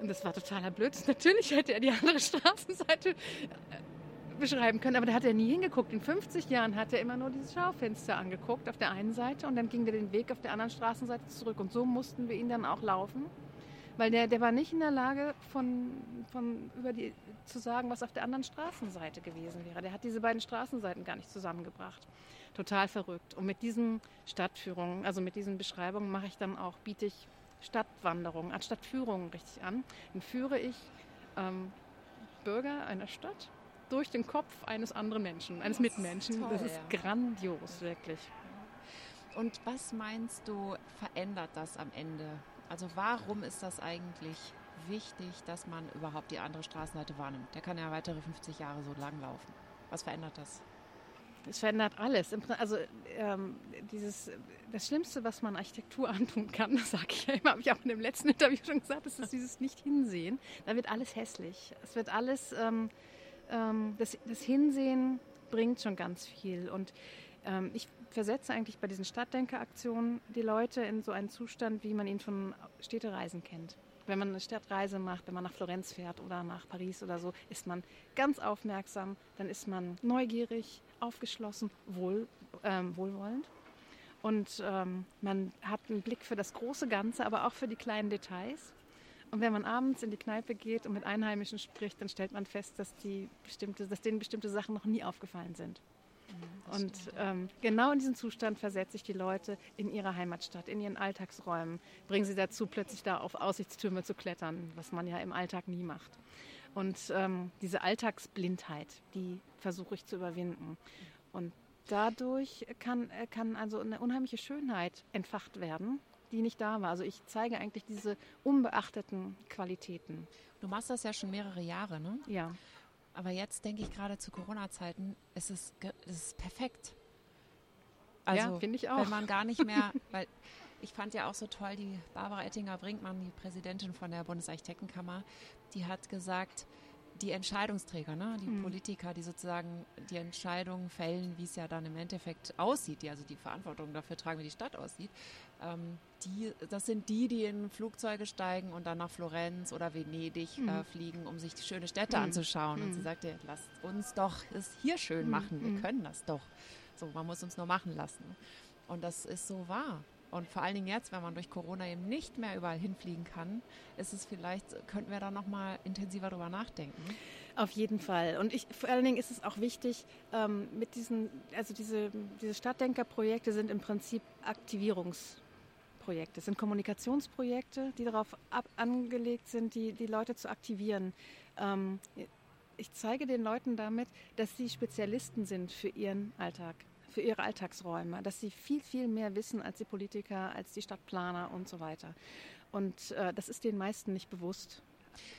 Und das war totaler Blödsinn. Natürlich hätte er die andere Straßenseite äh, beschreiben können, aber da hat er nie hingeguckt. In 50 Jahren hat er immer nur dieses Schaufenster angeguckt auf der einen Seite und dann ging er den Weg auf der anderen Straßenseite zurück. Und so mussten wir ihn dann auch laufen weil der, der war nicht in der Lage, von, von über die, zu sagen, was auf der anderen Straßenseite gewesen wäre. Der hat diese beiden Straßenseiten gar nicht zusammengebracht. Total verrückt. Und mit diesen Stadtführungen, also mit diesen Beschreibungen mache ich dann auch, biete ich Stadtwanderungen, anstatt Führungen richtig an. Dann führe ich ähm, Bürger einer Stadt durch den Kopf eines anderen Menschen, eines das Mitmenschen. Ist toll, das ist ja. grandios, wirklich. Und was meinst du, verändert das am Ende also warum ist das eigentlich wichtig, dass man überhaupt die andere Straßenseite wahrnimmt? Der kann ja weitere 50 Jahre so lang laufen. Was verändert das? Es verändert alles. Also ähm, dieses, das Schlimmste, was man Architektur antun kann, das sage ich ja immer, habe ich auch in dem letzten Interview schon gesagt, ist, ist dieses Nicht-Hinsehen. Da wird alles hässlich. Es wird alles, ähm, ähm, das, das Hinsehen bringt schon ganz viel. Und ähm, ich versetze eigentlich bei diesen Stadtdenkeraktionen die Leute in so einen Zustand, wie man ihn von Städtereisen kennt. Wenn man eine Stadtreise macht, wenn man nach Florenz fährt oder nach Paris oder so, ist man ganz aufmerksam, dann ist man neugierig, aufgeschlossen, wohl, ähm, wohlwollend. Und ähm, man hat einen Blick für das große Ganze, aber auch für die kleinen Details. Und wenn man abends in die Kneipe geht und mit Einheimischen spricht, dann stellt man fest, dass, die bestimmte, dass denen bestimmte Sachen noch nie aufgefallen sind. Und ähm, genau in diesen Zustand versetze ich die Leute in ihrer Heimatstadt, in ihren Alltagsräumen, bringe sie dazu, plötzlich da auf Aussichtstürme zu klettern, was man ja im Alltag nie macht. Und ähm, diese Alltagsblindheit, die versuche ich zu überwinden. Und dadurch kann, äh, kann also eine unheimliche Schönheit entfacht werden, die nicht da war. Also ich zeige eigentlich diese unbeachteten Qualitäten. Du machst das ja schon mehrere Jahre, ne? Ja. Aber jetzt denke ich gerade zu Corona-Zeiten, es ist, es ist perfekt. Also, ja, finde ich auch. Wenn man gar nicht mehr, weil ich fand ja auch so toll, die Barbara Ettinger-Brinkmann, die Präsidentin von der Bundesarchitektenkammer, die hat gesagt, die Entscheidungsträger, ne? die mhm. Politiker, die sozusagen die Entscheidungen fällen, wie es ja dann im Endeffekt aussieht, die also die Verantwortung dafür tragen, wie die Stadt aussieht, ähm, die, das sind die, die in Flugzeuge steigen und dann nach Florenz oder Venedig mhm. äh, fliegen, um sich die schöne Städte mhm. anzuschauen. Und sie mhm. sagte, lasst uns doch es hier schön mhm. machen, wir mhm. können das doch. So, man muss uns nur machen lassen. Und das ist so wahr. Und vor allen Dingen jetzt, wenn man durch Corona eben nicht mehr überall hinfliegen kann, ist es vielleicht, könnten wir da nochmal intensiver drüber nachdenken. Auf jeden Fall. Und ich, vor allen Dingen ist es auch wichtig, ähm, mit diesen, also diese, diese Stadtdenkerprojekte sind im Prinzip Aktivierungsprojekte, es sind Kommunikationsprojekte, die darauf ab, angelegt sind, die, die Leute zu aktivieren. Ähm, ich zeige den Leuten damit, dass sie Spezialisten sind für ihren Alltag für ihre Alltagsräume, dass sie viel, viel mehr wissen als die Politiker, als die Stadtplaner und so weiter. Und äh, das ist den meisten nicht bewusst.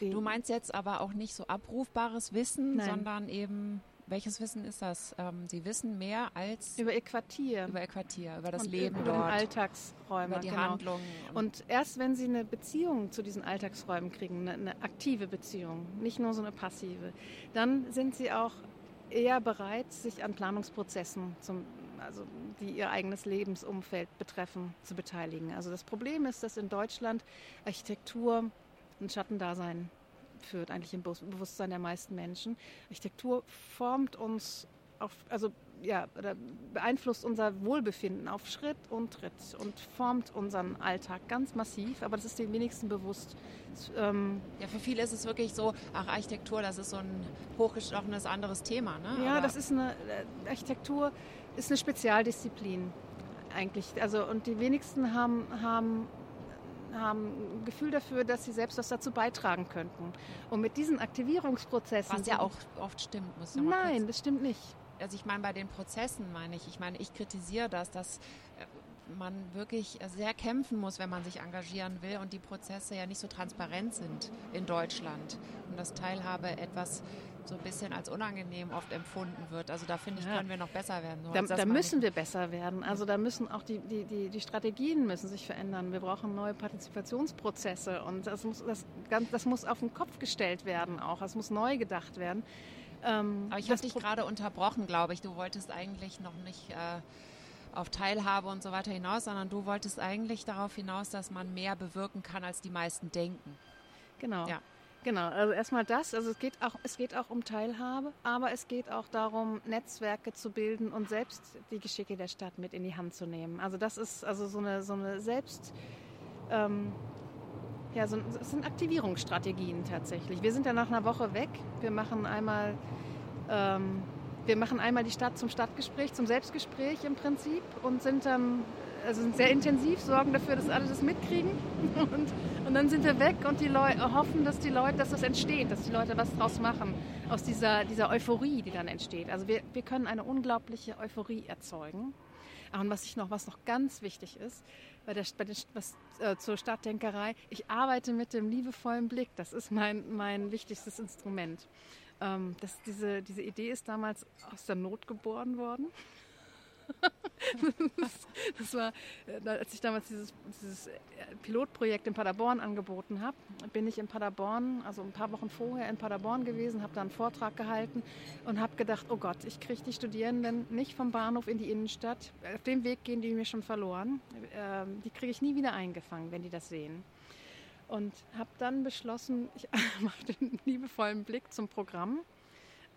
Du meinst jetzt aber auch nicht so abrufbares Wissen, Nein. sondern eben welches Wissen ist das? Ähm, Sie wissen mehr als über Ihr Quartier, über Ihr Quartier, über das und Leben über dort, Alltagsräume, über die genau. Handlungen. Und erst wenn Sie eine Beziehung zu diesen Alltagsräumen kriegen, eine, eine aktive Beziehung, nicht nur so eine passive, dann sind Sie auch eher bereit, sich an Planungsprozessen, zum, also die ihr eigenes Lebensumfeld betreffen, zu beteiligen. Also das Problem ist, dass in Deutschland Architektur ein Schattendasein führt, eigentlich im Bewusstsein der meisten Menschen. Architektur formt uns auf, also ja, beeinflusst unser Wohlbefinden auf Schritt und Tritt und formt unseren Alltag ganz massiv, aber das ist den wenigsten bewusst. Ähm ja, für viele ist es wirklich so, ach, Architektur, das ist so ein hochgestochenes anderes Thema. Ne? Ja, aber das ist eine, Architektur ist eine Spezialdisziplin eigentlich. Also, und die wenigsten haben, haben haben ein Gefühl dafür, dass sie selbst was dazu beitragen könnten. Und mit diesen Aktivierungsprozessen. Was ja auch oft stimmt, muss ja Nein, kurz. das stimmt nicht also ich meine, bei den Prozessen meine ich, ich meine, ich kritisiere das, dass äh, man wirklich sehr kämpfen muss, wenn man sich engagieren will und die Prozesse ja nicht so transparent sind in Deutschland und dass Teilhabe etwas so ein bisschen als unangenehm oft empfunden wird. Also da finde ich, ja. können wir noch besser werden. So da, da müssen wir besser werden. Also da müssen auch die, die, die, die, Strategien müssen sich verändern. Wir brauchen neue Partizipationsprozesse und das muss, das, das muss auf den Kopf gestellt werden auch. Es muss neu gedacht werden. Ähm, Aber ich habe dich gerade unterbrochen, glaube ich. Du wolltest eigentlich noch nicht äh, auf Teilhabe und so weiter hinaus, sondern du wolltest eigentlich darauf hinaus, dass man mehr bewirken kann, als die meisten denken. Genau. Ja. Genau, also erstmal das, also es geht auch, es geht auch um Teilhabe, aber es geht auch darum, Netzwerke zu bilden und selbst die Geschicke der Stadt mit in die Hand zu nehmen. Also das ist also so eine, so eine Selbst, ähm, ja, so, das sind Aktivierungsstrategien tatsächlich. Wir sind ja nach einer Woche weg. Wir machen einmal, ähm, wir machen einmal die Stadt zum Stadtgespräch, zum Selbstgespräch im Prinzip und sind dann also sind sehr intensiv, sorgen dafür, dass alle das mitkriegen und, und dann sind wir weg und die Leute hoffen, dass die Leute, dass das entsteht, dass die Leute was draus machen aus dieser, dieser Euphorie, die dann entsteht. Also wir, wir können eine unglaubliche Euphorie erzeugen. Und was ich noch, was noch ganz wichtig ist, bei der, bei der was, äh, zur Stadtdenkerei, ich arbeite mit dem liebevollen Blick. Das ist mein, mein wichtigstes Instrument. Ähm, das, diese, diese Idee ist damals aus der Not geboren worden. das war, äh, als ich damals dieses, dieses äh, Pilotprojekt in Paderborn angeboten habe, bin ich in Paderborn, also ein paar Wochen vorher in Paderborn gewesen, habe da einen Vortrag gehalten und habe gedacht, oh Gott, ich kriege die Studierenden nicht vom Bahnhof in die Innenstadt. Auf dem Weg gehen die mir schon verloren. Ähm, die kriege ich nie wieder eingefangen, wenn die das sehen. Und habe dann beschlossen, ich mache den liebevollen Blick zum Programm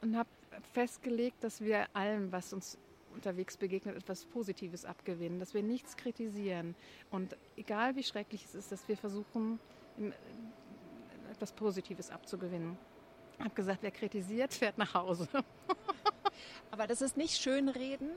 und habe festgelegt, dass wir allem, was uns unterwegs begegnet, etwas Positives abgewinnen, dass wir nichts kritisieren. Und egal wie schrecklich es ist, dass wir versuchen, etwas Positives abzugewinnen. Ich habe gesagt, wer kritisiert, fährt nach Hause. Aber das ist nicht Schönreden?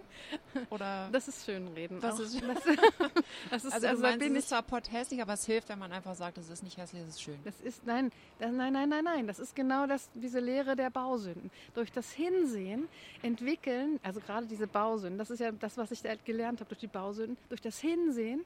Oder? Das ist Schönreden. Das ist, das, ist, also, also meinst, bin es ist zwar hässlich, aber es hilft, wenn man einfach sagt, es ist nicht hässlich, es ist schön. Das ist, nein, das, nein, nein, nein, nein. Das ist genau das, diese Lehre der Bausünden. Durch das Hinsehen entwickeln, also gerade diese Bausünden, das ist ja das, was ich da gelernt habe durch die Bausünden, durch das Hinsehen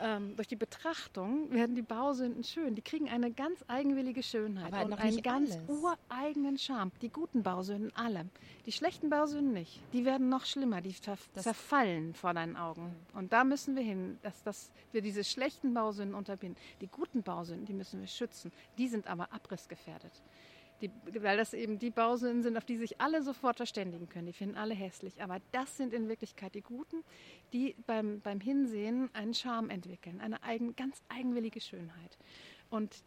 ähm, durch die Betrachtung werden die Bausünden schön. Die kriegen eine ganz eigenwillige Schönheit Aber und einen ganz alles. ureigenen Charme. Die guten Bausünden alle. Die schlechten Bausünden nicht. Die werden noch schlimmer. Die zerfallen vor deinen Augen. Und da müssen wir hin, dass, dass wir diese schlechten Bausünden unterbinden. Die guten Bausünden, die müssen wir schützen. Die sind aber abrissgefährdet. Die, weil das eben die Bausünden sind, auf die sich alle sofort verständigen können. Die finden alle hässlich. Aber das sind in Wirklichkeit die Guten, die beim, beim Hinsehen einen Charme entwickeln, eine eigen, ganz eigenwillige Schönheit. Und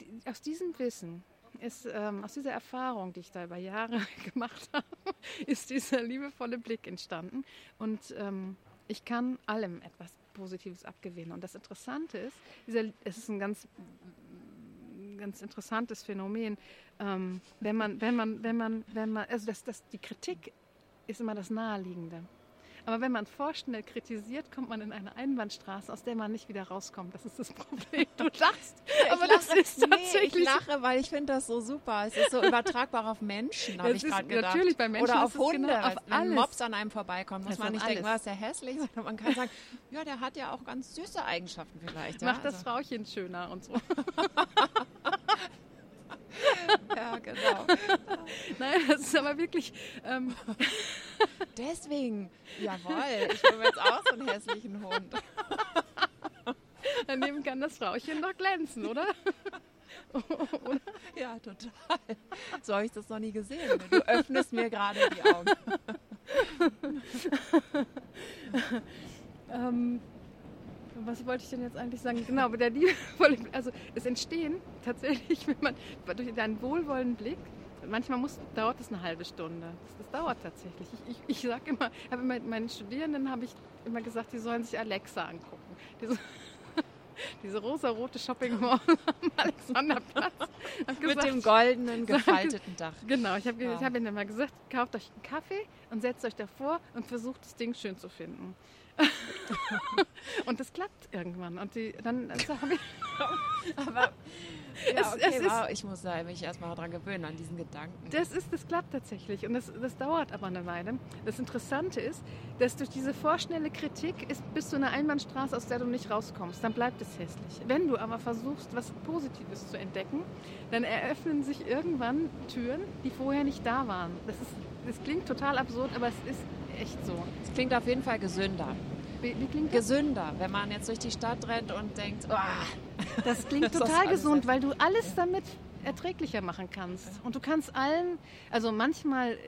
die, aus diesem Wissen ist, ähm, aus dieser Erfahrung, die ich da über Jahre gemacht habe, ist dieser liebevolle Blick entstanden. Und ähm, ich kann allem etwas Positives abgewinnen. Und das Interessante ist, dieser, es ist ein ganz ganz interessantes Phänomen. Ähm, wenn man, wenn man, wenn man, wenn man, also das, das, die Kritik ist immer das Naheliegende. Aber wenn man vorschnell kritisiert, kommt man in eine Einbahnstraße, aus der man nicht wieder rauskommt. Das ist das Problem. Du lachst, aber das lache, ist nee, tatsächlich ich lache, weil ich finde das so super. Es ist so übertragbar auf Menschen, habe Das ich ist gerade gedacht. natürlich bei Menschen Oder ist auf es Hunde. genau, auf wenn alles. Mops an einem vorbeikommt, muss Das man nicht denken, alles. was ist der hässlich, sondern man kann sagen, ja, der hat ja auch ganz süße Eigenschaften vielleicht. Ja? macht das Also, Frauchen schöner und so. ja, genau. Nein, das ist aber wirklich, ähm, Deswegen, jawohl, ich will jetzt auch so einen hässlichen Hund. daneben kann das Frauchen noch glänzen, oder? Ja, total. So habe ich das noch nie gesehen. Du öffnest mir gerade die Augen. Ähm, was wollte ich denn jetzt eigentlich sagen? Genau, aber der liebevolle, also es entstehen tatsächlich, wenn man durch deinen wohlwollenden Blick, manchmal muss, dauert es eine halbe Stunde. Das, das dauert tatsächlich. Ich, ich, ich sage immer, habe immer meinen Studierenden habe ich immer gesagt, die sollen sich Alexa angucken. Diese, diese rosa-rote Shopping Mall am Alexanderplatz. Mit dem goldenen, gefalteten Dach. Genau, ich habe ich hab ihnen immer gesagt, kauft euch einen Kaffee und setzt euch davor und versucht das Ding schön zu finden. und das klappt irgendwann. Und die, dann also hab ich, Aber ja, Es- okay, es ist- wow, ich muss da mich erstmal dran gewöhnen, an diesen Gedanken. das ist, das klappt tatsächlich. Und das, das dauert aber eine Weile. Das Interessante ist, dass durch diese vorschnelle Kritik ist, bist du eine Einbahnstraße, aus der du nicht rauskommst. Dann bleibt es hässlich. Wenn du aber versuchst, was Positives zu entdecken, dann eröffnen sich irgendwann Türen, die vorher nicht da waren. Das, ist, das klingt total absurd, aber es ist echt so. Es klingt auf jeden Fall gesünder. Wie, wie klingt das? Gesünder, wenn man jetzt durch die Stadt rennt und denkt, oh, Das klingt Das total alles gesund, weil du alles damit erträglicher machen kannst. Und du kannst allen, also manchmal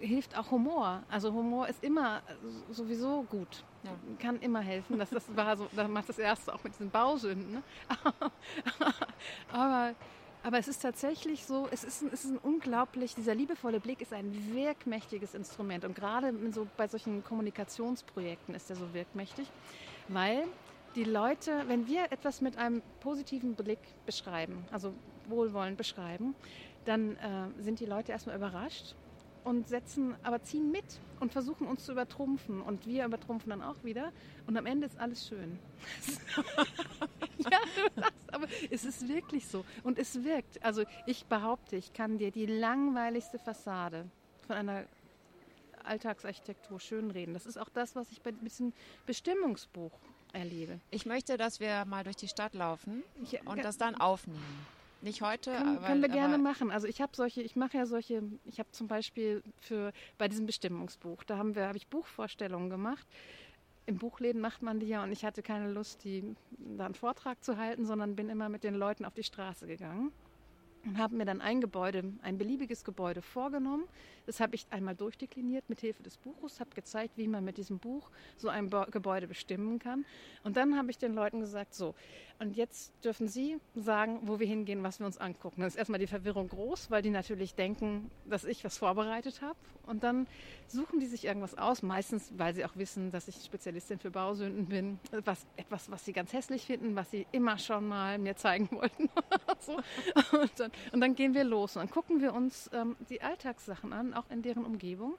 hilft auch Humor. Also Humor ist immer sowieso gut. Ja. Kann immer helfen. Das, das war so, da macht das erste auch mit diesen Bausünden. Ne? aber, aber es ist tatsächlich so, es ist, ein, es ist ein unglaublich, dieser liebevolle Blick ist ein wirkmächtiges Instrument. Und gerade so, bei solchen Kommunikationsprojekten ist er so wirkmächtig, weil die Leute, wenn wir etwas mit einem positiven Blick beschreiben, also wohlwollend beschreiben, dann äh, sind die Leute erstmal überrascht und setzen, aber ziehen mit und versuchen uns zu übertrumpfen. Und wir übertrumpfen dann auch wieder. Und am Ende ist alles schön. ja, du lachst, aber es ist wirklich so. Und es wirkt. Also ich behaupte, ich kann dir die langweiligste Fassade von einer Alltagsarchitektur schönreden. Das ist auch das, was ich bei diesem Bestimmungsbuch erlebe. ich möchte, dass wir mal durch die Stadt laufen und das dann aufnehmen. Nicht heute, Können, aber, können wir gerne machen. Also ich habe solche, ich mache ja solche, ich habe zum Beispiel für bei diesem Bestimmungsbuch, da haben wir, habe ich Buchvorstellungen gemacht. Im Buchläden macht man die ja und ich hatte keine Lust, die da einen Vortrag zu halten, sondern bin immer mit den Leuten auf die Straße gegangen und habe mir dann ein Gebäude, ein beliebiges Gebäude vorgenommen. Das habe ich einmal durchdekliniert mit Hilfe des Buches, habe gezeigt, wie man mit diesem Buch so ein Bo Gebäude bestimmen kann. Und dann habe ich den Leuten gesagt, so, und jetzt dürfen Sie sagen, wo wir hingehen, was wir uns angucken. Dann ist erstmal die Verwirrung groß, weil die natürlich denken, dass ich was vorbereitet habe. Und dann suchen die sich irgendwas aus, meistens, weil sie auch wissen, dass ich Spezialistin für Bausünden bin. Was, etwas, was sie ganz hässlich finden, was sie immer schon mal mir zeigen wollten. so. und, dann, und dann gehen wir los und dann gucken wir uns ähm, die Alltagssachen an, auch in deren Umgebung.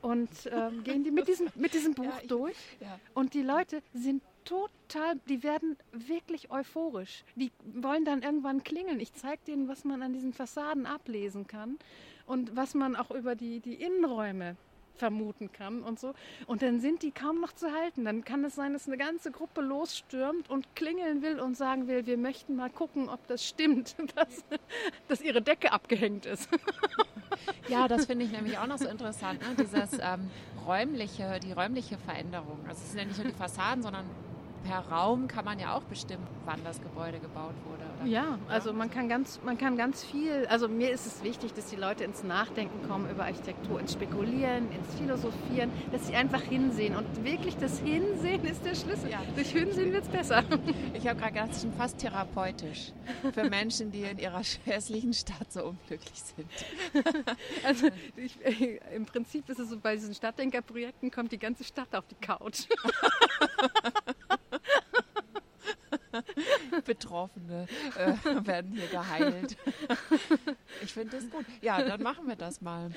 Und ähm, gehen die mit diesem, mit diesem Buch Ja, ich- durch. ja. Und die Leute sind total, die werden wirklich euphorisch. Die wollen dann irgendwann klingeln. Ich zeige denen, was man an diesen Fassaden ablesen kann und was man auch über die, die Innenräume vermuten kann und so. Und dann sind die kaum noch zu halten. Dann kann es sein, dass eine ganze Gruppe losstürmt und klingeln will und sagen will, wir möchten mal gucken, ob das stimmt, dass, dass ihre Decke abgehängt ist. Ja, das finde ich nämlich auch noch so interessant, ne? dieses ähm, räumliche, die räumliche Veränderung. Also es sind ja nicht nur die Fassaden, sondern per Raum kann man ja auch bestimmen, wann das Gebäude gebaut wurde. Oder? Ja, also man kann ganz, man kann ganz viel. Also mir ist es wichtig, dass die Leute ins Nachdenken kommen über Architektur, ins Spekulieren, ins Philosophieren, dass sie einfach hinsehen. Und wirklich das Hinsehen ist der Schlüssel. Ja. Durch Hinsehen wird es besser. Ich habe gerade ist schon fast therapeutisch für Menschen, die in ihrer hässlichen Stadt so unglücklich sind. Also ich, äh, im Prinzip ist es so, bei diesen Stadtdenkerprojekten kommt die ganze Stadt auf die Couch. Betroffene äh, werden hier geheilt. Ich finde das gut. Ja, dann machen wir das mal.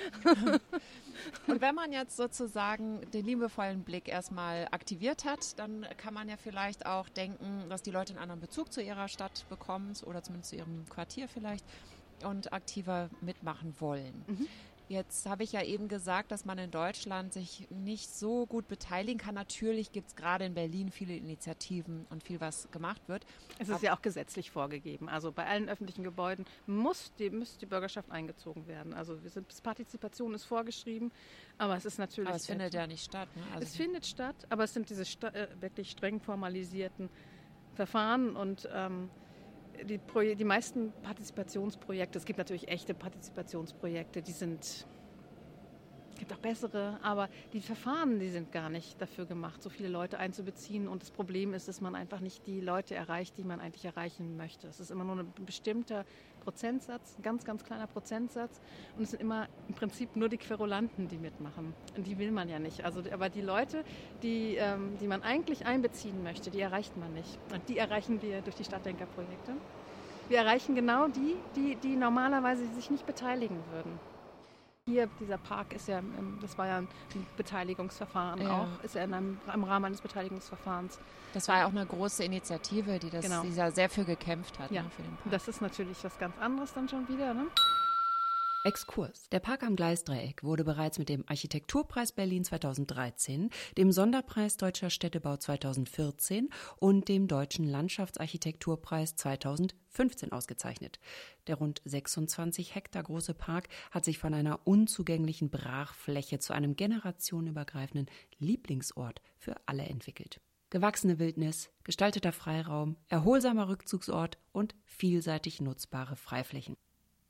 Und wenn man jetzt sozusagen den liebevollen Blick erstmal aktiviert hat, dann kann man ja vielleicht auch denken, dass die Leute einen anderen Bezug zu ihrer Stadt bekommen oder zumindest zu ihrem Quartier vielleicht und aktiver mitmachen wollen. Mhm. Jetzt habe ich ja eben gesagt, dass man in Deutschland sich nicht so gut beteiligen kann. Natürlich gibt es gerade in Berlin viele Initiativen und viel, was gemacht wird. Es ist Aber ja auch gesetzlich vorgegeben. Also bei allen öffentlichen Gebäuden muss die, muss die Bürgerschaft eingezogen werden. Also wir sind, Partizipation ist vorgeschrieben, aber es ist natürlich. Aber es findet ja nicht statt. Ne? Also es findet statt, aber es sind diese äh, wirklich streng formalisierten Verfahren und ähm, die, die meisten Partizipationsprojekte, es gibt natürlich echte Partizipationsprojekte, die sind gibt auch bessere, aber die Verfahren, die sind gar nicht dafür gemacht, so viele Leute einzubeziehen. Und das Problem ist, dass man einfach nicht die Leute erreicht, die man eigentlich erreichen möchte. Es ist immer nur ein bestimmter Prozentsatz, ein ganz, ganz kleiner Prozentsatz. Und es sind immer im Prinzip nur die Querulanten, die mitmachen. Und die will man ja nicht. Also, aber die Leute, die, ähm, die man eigentlich einbeziehen möchte, die erreicht man nicht. Und die erreichen wir durch die Stadtdenkerprojekte. Wir erreichen genau die, die, die normalerweise sich nicht beteiligen würden. Hier, dieser Park ist ja, das war ja ein Beteiligungsverfahren ja. auch, ist ja in einem, im Rahmen eines Beteiligungsverfahrens. Das war ja auch eine große Initiative, die das, genau. die da sehr für gekämpft hat. Ja, ne, für den Park. das ist natürlich was ganz anderes dann schon wieder. Ne? Exkurs. Der Park am Gleisdreieck wurde bereits mit dem Architekturpreis Berlin 2013, dem Sonderpreis Deutscher Städtebau 2014 und dem Deutschen Landschaftsarchitekturpreis 2015 ausgezeichnet. Der rund 26 Hektar große Park hat sich von einer unzugänglichen Brachfläche zu einem generationenübergreifenden Lieblingsort für alle entwickelt. Gewachsene Wildnis, gestalteter Freiraum, erholsamer Rückzugsort und vielseitig nutzbare Freiflächen.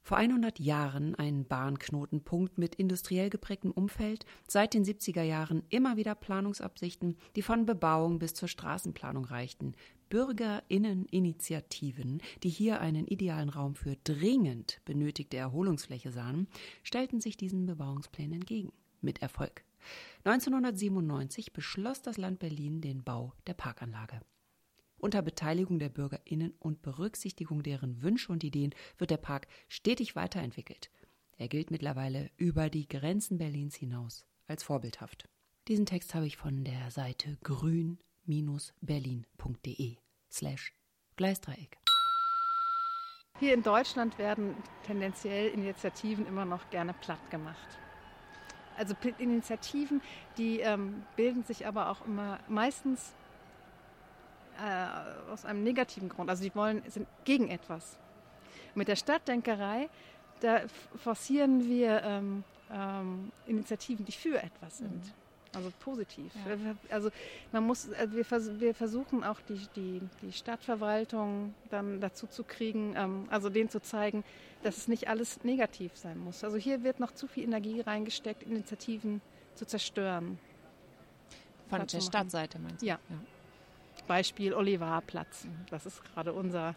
Vor 100 Jahren ein Bahnknotenpunkt mit industriell geprägtem Umfeld, seit den 70er Jahren immer wieder Planungsabsichten, die von Bebauung bis zur Straßenplanung reichten. Bürgerinneninitiativen, die hier einen idealen Raum für dringend benötigte Erholungsfläche sahen, stellten sich diesen Bebauungsplänen entgegen. Mit Erfolg. 1997 beschloss das Land Berlin den Bau der Parkanlage. Unter Beteiligung der BürgerInnen und Berücksichtigung deren Wünsche und Ideen wird der Park stetig weiterentwickelt. Er gilt mittlerweile über die Grenzen Berlins hinaus als vorbildhaft. Diesen Text habe ich von der Seite grün-berlin.de slash Gleisdreieck. Hier in Deutschland werden tendenziell Initiativen immer noch gerne platt gemacht. Also Initiativen, die ähm, bilden sich aber auch immer meistens äh, aus einem negativen Grund. Also sie wollen, sind gegen etwas. Mit der Stadtdenkerei, da forcieren wir ähm, ähm, Initiativen, die für etwas sind. Mhm. Also positiv. Ja. Also man muss, also wir, vers wir, versuchen auch die, die, die, Stadtverwaltung dann dazu zu kriegen, ähm, also denen zu zeigen, dass es nicht alles negativ sein muss. Also hier wird noch zu viel Energie reingesteckt, Initiativen zu zerstören. Von der Stadtseite meinst du? Ja. ja. Beispiel Olivarplatz. Das ist gerade unser,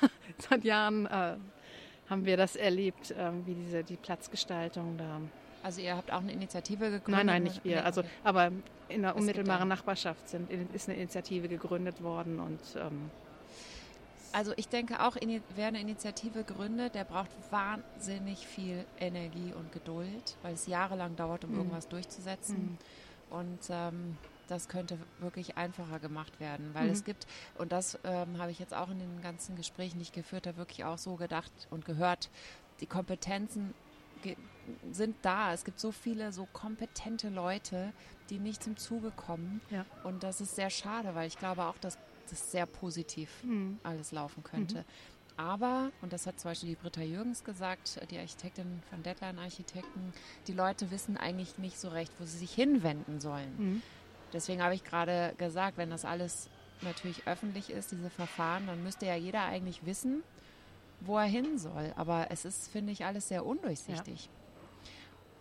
seit Jahren äh, haben wir das erlebt, äh, wie diese, die Platzgestaltung da. Also ihr habt auch eine Initiative gegründet? Nein, nein, nicht wir. Also, aber in der unmittelbaren Nachbarschaft sind, ist eine Initiative gegründet worden und ähm, also ich denke auch, wer eine Initiative gründet, der braucht wahnsinnig viel Energie und Geduld, weil es jahrelang dauert, um mhm. irgendwas durchzusetzen. Mhm. Und ähm, das könnte wirklich einfacher gemacht werden, weil mhm. es gibt, und das ähm, habe ich jetzt auch in den ganzen Gesprächen, die ich geführt habe, wirklich auch so gedacht und gehört, die Kompetenzen sind da. Es gibt so viele so kompetente Leute, die nicht zum Zuge kommen. Ja. Und das ist sehr schade, weil ich glaube auch, dass das sehr positiv Mhm. alles laufen könnte. Aber, und das hat zum Beispiel die Britta Jürgens gesagt, die Architektin von Deadline Architekten, die Leute wissen eigentlich nicht so recht, wo sie sich hinwenden sollen. Mhm. Deswegen habe ich gerade gesagt, wenn das alles natürlich öffentlich ist, diese Verfahren, dann müsste ja jeder eigentlich wissen, wo er hin soll. Aber es ist, finde ich, alles sehr undurchsichtig.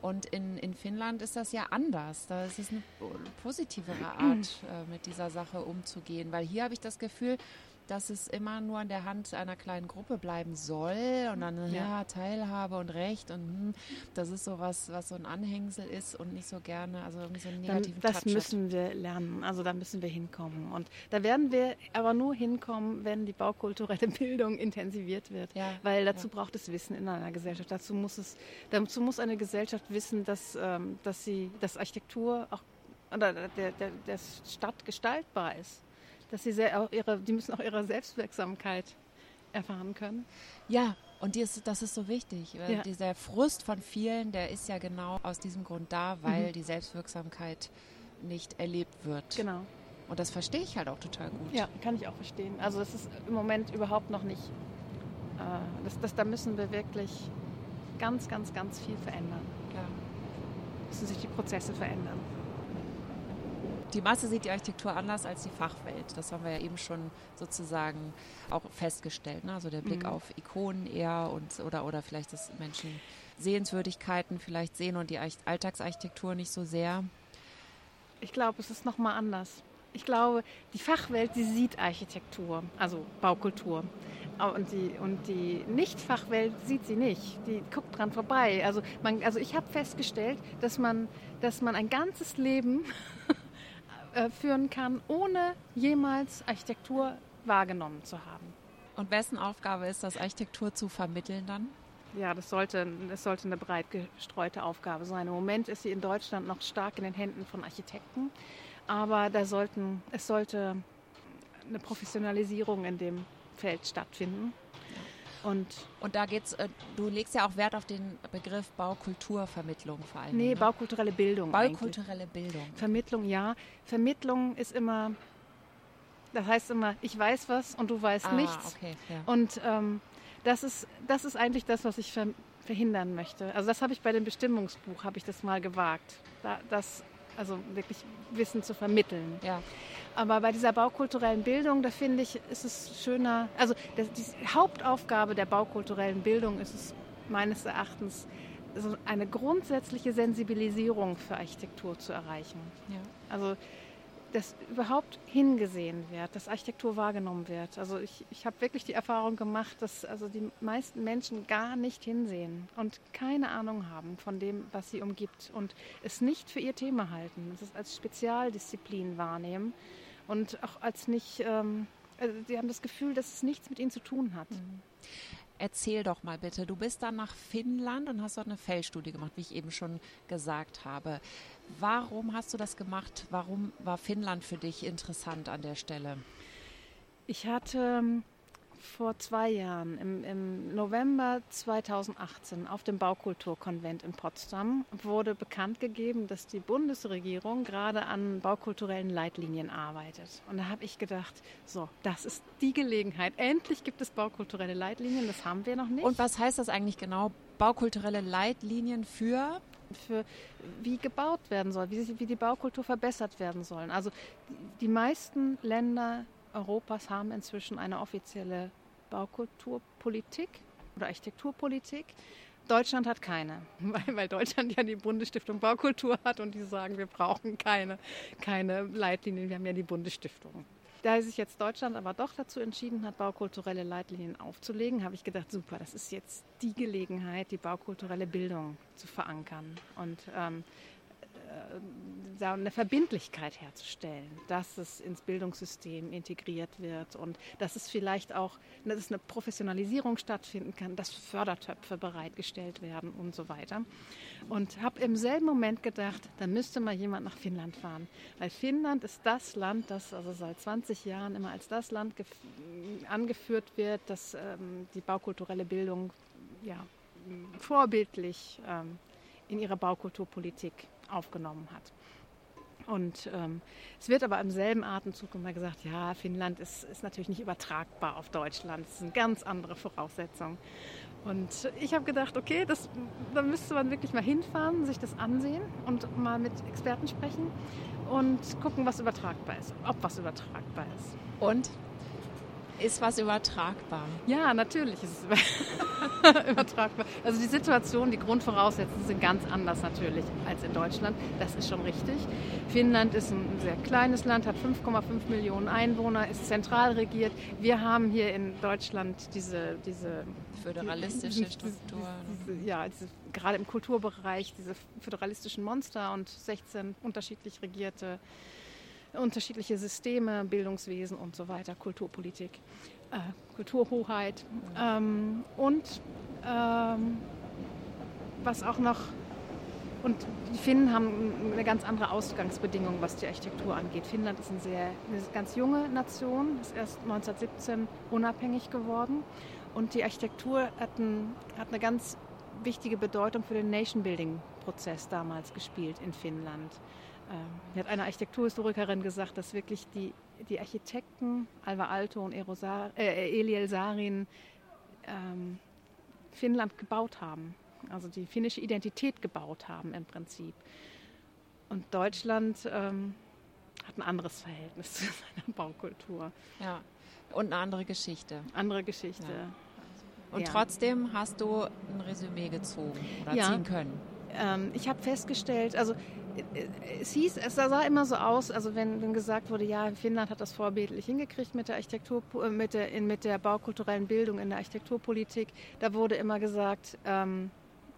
Und in, in Finnland ist das ja anders. Da ist es eine positivere Art, äh, mit dieser Sache umzugehen. Weil hier habe ich das Gefühl, dass es immer nur in der Hand einer kleinen Gruppe bleiben soll und dann ja, Ja. Teilhabe und Recht und hm, das ist so was, was so ein Anhängsel ist und nicht so gerne, also irgendwie so einen Dann, negativen das Touch hat. müssen wir lernen. Also da müssen wir hinkommen. Und da werden wir aber nur hinkommen, wenn die baukulturelle Bildung intensiviert wird. Ja, Weil dazu ja. braucht es Wissen in einer Gesellschaft. Dazu muss es, dazu muss eine Gesellschaft wissen, dass, ähm, dass sie, dass Architektur auch oder der, der, der Stadt gestaltbar ist. Dass sie sehr auch ihre, die müssen auch ihre Selbstwirksamkeit erfahren können. Ja, und die ist, das ist so wichtig. Ja. Dieser Frust von vielen, der ist ja genau aus diesem Grund da, weil Mhm. die Selbstwirksamkeit nicht erlebt wird. Genau. Und das verstehe ich halt auch total gut. Ja, kann ich auch verstehen. Also das ist im Moment überhaupt noch nicht. Äh, das, das, da müssen wir wirklich ganz, ganz, ganz viel verändern. Ja. Müssen sich die Prozesse verändern. Die Masse sieht die Architektur anders als die Fachwelt. Das haben wir ja eben schon sozusagen auch festgestellt. Ne? Also der Blick Mhm. auf Ikonen eher und oder oder vielleicht, dass Menschen Sehenswürdigkeiten vielleicht sehen und die Arch- Alltagsarchitektur nicht so sehr. Ich glaube, es ist noch mal anders. Ich glaube, die Fachwelt, die sieht Architektur, also Baukultur. Und die, und die Nicht-Fachwelt sieht sie nicht. Die guckt dran vorbei. Also, man, also ich habe festgestellt, dass man, dass man ein ganzes Leben äh, führen kann, ohne jemals Architektur wahrgenommen zu haben. Und wessen Aufgabe ist das, Architektur zu vermitteln dann? Ja, das sollte, das sollte eine breit gestreute Aufgabe sein. Im Moment ist sie in Deutschland noch stark in den Händen von Architekten, aber da sollten, es sollte eine Professionalisierung in dem Feld stattfinden. Und Und da geht's, äh, du legst ja auch Wert auf den Begriff Baukulturvermittlung vor allem. nee, ne? baukulturelle Bildung. eigentlich. Baukulturelle Bildung. Vermittlung, ja. Vermittlung ist immer, das heißt immer, ich weiß was und du weißt Ah, nichts. okay, ja. Und ähm, das, ist, das ist eigentlich das, was ich ver verhindern möchte. Also das habe ich bei dem Bestimmungsbuch, habe ich das mal gewagt. Da, das, also wirklich Wissen zu vermitteln. ja. Aber bei dieser baukulturellen Bildung, da finde ich, ist es schöner, also das, die Hauptaufgabe der baukulturellen Bildung ist es meines Erachtens, so eine grundsätzliche Sensibilisierung für Architektur zu erreichen. ja. Also, dass überhaupt hingesehen wird, dass Architektur wahrgenommen wird. Also ich, ich habe wirklich die Erfahrung gemacht, dass also die meisten Menschen gar nicht hinsehen und keine Ahnung haben von dem, was sie umgibt und es nicht für ihr Thema halten, es als Spezialdisziplin wahrnehmen und auch als nicht, ähm, also sie haben das Gefühl, dass es nichts mit ihnen zu tun hat. Erzähl doch mal bitte, du bist dann nach Finnland und hast dort eine Feldstudie gemacht, wie ich eben schon gesagt habe. Warum hast du das gemacht? Warum war Finnland für dich interessant an der Stelle? Ich hatte ähm, vor zwei Jahren, im, im November 2018, auf dem Baukulturkonvent in Potsdam, wurde bekannt gegeben, dass die Bundesregierung gerade an baukulturellen Leitlinien arbeitet. Und da habe ich gedacht, so, das ist die Gelegenheit. Endlich gibt es baukulturelle Leitlinien, das haben wir noch nicht. Und was heißt das eigentlich genau? Baukulturelle Leitlinien für? für wie gebaut werden soll, wie, wie die Baukultur verbessert werden sollen. Also die meisten Länder Europas haben inzwischen eine offizielle Baukulturpolitik oder Architekturpolitik. Deutschland hat keine, weil, weil Deutschland ja die Bundesstiftung Baukultur hat und die sagen, wir brauchen keine, keine Leitlinien, wir haben ja die Bundesstiftung. Da sich jetzt Deutschland aber doch dazu entschieden hat, baukulturelle Leitlinien aufzulegen, habe ich gedacht, super, das ist jetzt die Gelegenheit, die baukulturelle Bildung zu verankern und ähm, äh, eine Verbindlichkeit herzustellen, dass es ins Bildungssystem integriert wird und dass es vielleicht auch, dass es eine Professionalisierung stattfinden kann, dass Fördertöpfe bereitgestellt werden und so weiter. Und habe im selben Moment gedacht, da müsste mal jemand nach Finnland fahren, weil Finnland ist das Land, das also seit 20 Jahren immer als das Land gef- angeführt wird, das ähm, die baukulturelle Bildung ja, vorbildlich ähm, in ihre Baukulturpolitik aufgenommen hat. Und ähm, es wird aber im selben Atemzug immer gesagt, ja, Finnland ist, ist natürlich nicht übertragbar auf Deutschland. Es sind ganz andere Voraussetzungen. Und ich habe gedacht, okay, das, da müsste man wirklich mal hinfahren, sich das ansehen und mal mit Experten sprechen und gucken, was übertragbar ist, ob was übertragbar ist. Und ist was übertragbar? Ja, natürlich ist es übertragbar. Also die Situation, die Grundvoraussetzungen sind ganz anders natürlich als in Deutschland. Das ist schon richtig. Finnland ist ein sehr kleines Land, hat 5,5 Millionen Einwohner, ist zentral regiert. Wir haben hier in Deutschland diese, diese föderalistische Struktur. Diese, ja, diese, gerade im Kulturbereich diese föderalistischen Monster und 16 unterschiedlich regierte unterschiedliche Systeme, Bildungswesen und so weiter, Kulturpolitik, äh, Kulturhoheit. Ähm, und ähm, was auch noch, und die Finnen haben eine ganz andere Ausgangsbedingung, was die Architektur angeht. Finnland ist eine, sehr, eine ganz junge Nation, ist erst 1917 unabhängig geworden. Und die Architektur hat, ein, hat eine ganz wichtige Bedeutung für den Nation-Building-Prozess damals gespielt in Finnland. Ähm, mir hat eine Architekturhistorikerin gesagt, dass wirklich die, die Architekten Alva Alto und Erosar, äh, Eliel Sarin ähm, Finnland gebaut haben, also die finnische Identität gebaut haben im Prinzip. Und Deutschland ähm, hat ein anderes Verhältnis zu seiner Baukultur. Ja, und eine andere Geschichte. Andere Geschichte. Ja. Und ja. trotzdem hast du ein Resümee gezogen oder ja. ziehen können. Ähm, ich habe festgestellt, also es hieß, es sah immer so aus, also wenn, wenn, gesagt wurde, ja, Finnland hat das vorbildlich hingekriegt mit der Architektur, mit der, in, mit der baukulturellen Bildung in der Architekturpolitik, da wurde immer gesagt, ähm,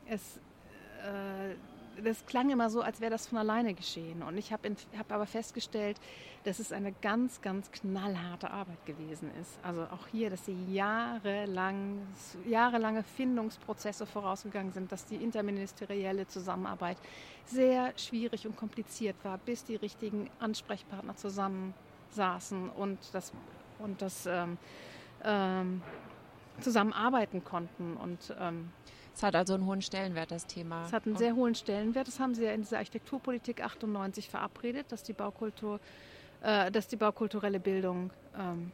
es, äh, das klang immer so, als wäre das von alleine geschehen. Und ich habe hab aber festgestellt, dass es eine ganz, ganz knallharte Arbeit gewesen ist. Also auch hier, dass sie jahrelang, jahrelange Findungsprozesse vorausgegangen sind, dass die interministerielle Zusammenarbeit sehr schwierig und kompliziert war, bis die richtigen Ansprechpartner zusammensaßen und das, und das ähm, ähm, zusammenarbeiten konnten. Und ähm, es hat also einen hohen Stellenwert, das Thema. Es hat einen sehr hohen Stellenwert. Das haben Sie ja in dieser Architekturpolitik 98 verabredet, dass die Baukultur, äh, dass die baukulturelle Bildung ähm,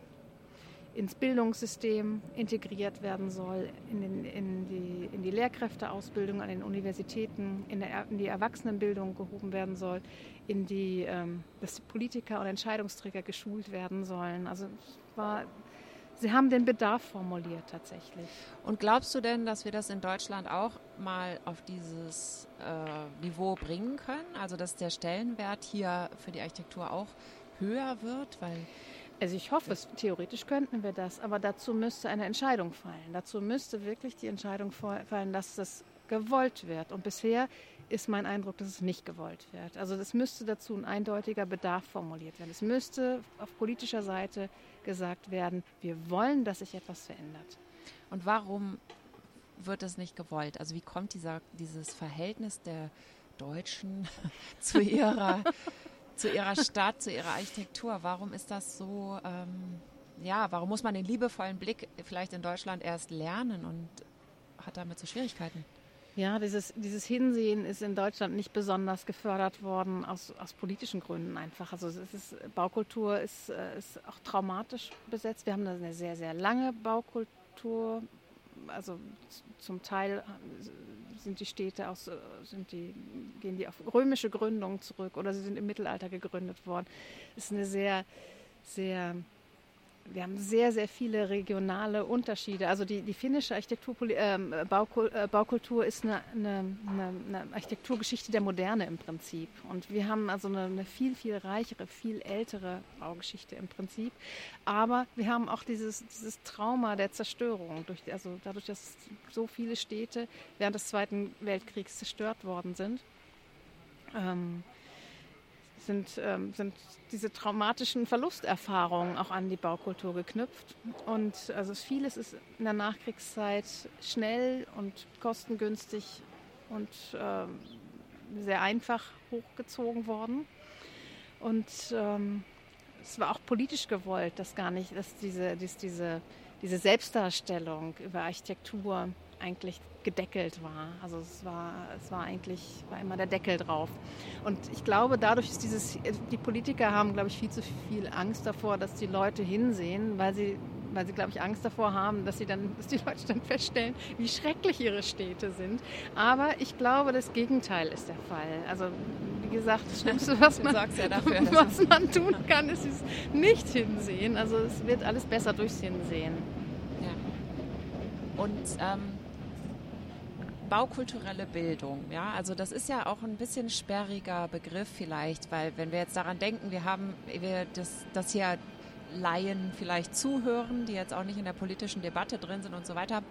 ins Bildungssystem integriert werden soll, in, den, in, die, in, die, Lehrkräfteausbildung an den Universitäten, in, der, in die Erwachsenenbildung gehoben werden soll, in die, ähm, dass die Politiker und Entscheidungsträger geschult werden sollen. Also war Sie haben den Bedarf formuliert tatsächlich. Und glaubst du denn, dass wir das in Deutschland auch mal auf dieses äh, Niveau bringen können? Also dass der Stellenwert hier für die Architektur auch höher wird? Weil also ich hoffe es, theoretisch könnten wir das, aber dazu müsste eine Entscheidung fallen. Dazu müsste wirklich die Entscheidung fallen, dass das gewollt wird. Und bisher ist mein Eindruck, dass es nicht gewollt wird. Also es müsste dazu ein eindeutiger Bedarf formuliert werden. Es müsste auf politischer Seite gesagt werden, wir wollen, dass sich etwas verändert. Und warum wird es nicht gewollt? Also wie kommt dieser, dieses Verhältnis der Deutschen zu ihrer, zu ihrer Stadt, zu ihrer Architektur? Warum ist das so, ähm, ja, warum muss man den liebevollen Blick vielleicht in Deutschland erst lernen und hat damit so Schwierigkeiten? Ja, dieses, dieses Hinsehen ist in Deutschland nicht besonders gefördert worden, aus, aus politischen Gründen einfach. Also es ist, Baukultur ist, äh, ist auch traumatisch besetzt. Wir haben eine sehr, sehr lange Baukultur. Also zum Teil sind die Städte aus, sind die, gehen die auf römische Gründungen zurück oder sie sind im Mittelalter gegründet worden. Es ist eine sehr, sehr wir haben sehr, sehr viele regionale Unterschiede. Also die, die finnische Architektur, ähm, äh, Baukultur ist eine, eine, eine, Architekturgeschichte der Moderne im Prinzip. Und wir haben also eine, eine, viel, viel reichere, viel ältere Baugeschichte im Prinzip. Aber wir haben auch dieses, dieses Trauma der Zerstörung. Durch, also dadurch, dass so viele Städte während des Zweiten Weltkriegs zerstört worden sind. Ähm, sind, ähm, sind diese traumatischen Verlusterfahrungen auch an die Baukultur geknüpft. Und also vieles ist in der Nachkriegszeit schnell und kostengünstig und ähm, sehr einfach hochgezogen worden. Und ähm, es war auch politisch gewollt, dass gar nicht, dass diese, dass diese, diese Selbstdarstellung über Architektur eigentlich gedeckelt war. Also es war, es war eigentlich war immer der Deckel drauf. Und ich glaube, dadurch ist dieses, die Politiker haben, glaube ich, viel zu viel Angst davor, dass die Leute hinsehen, weil sie weil sie, glaube ich, Angst davor haben, dass, sie dann, dass die Leute dann feststellen, wie schrecklich ihre Städte sind. Aber ich glaube, das Gegenteil ist der Fall. Also, wie gesagt, das Schlimmste, was man, ja dafür, was man tun kann, ist es nicht hinsehen. Also, es wird alles besser durchs Hinsehen. Ja. Und ähm, baukulturelle Bildung, ja, also das ist ja auch ein bisschen sperriger Begriff vielleicht, weil wenn wir jetzt daran denken, wir haben wir das, das hier Laien vielleicht zuhören, die jetzt auch nicht in der politischen Debatte drin sind und so weiter.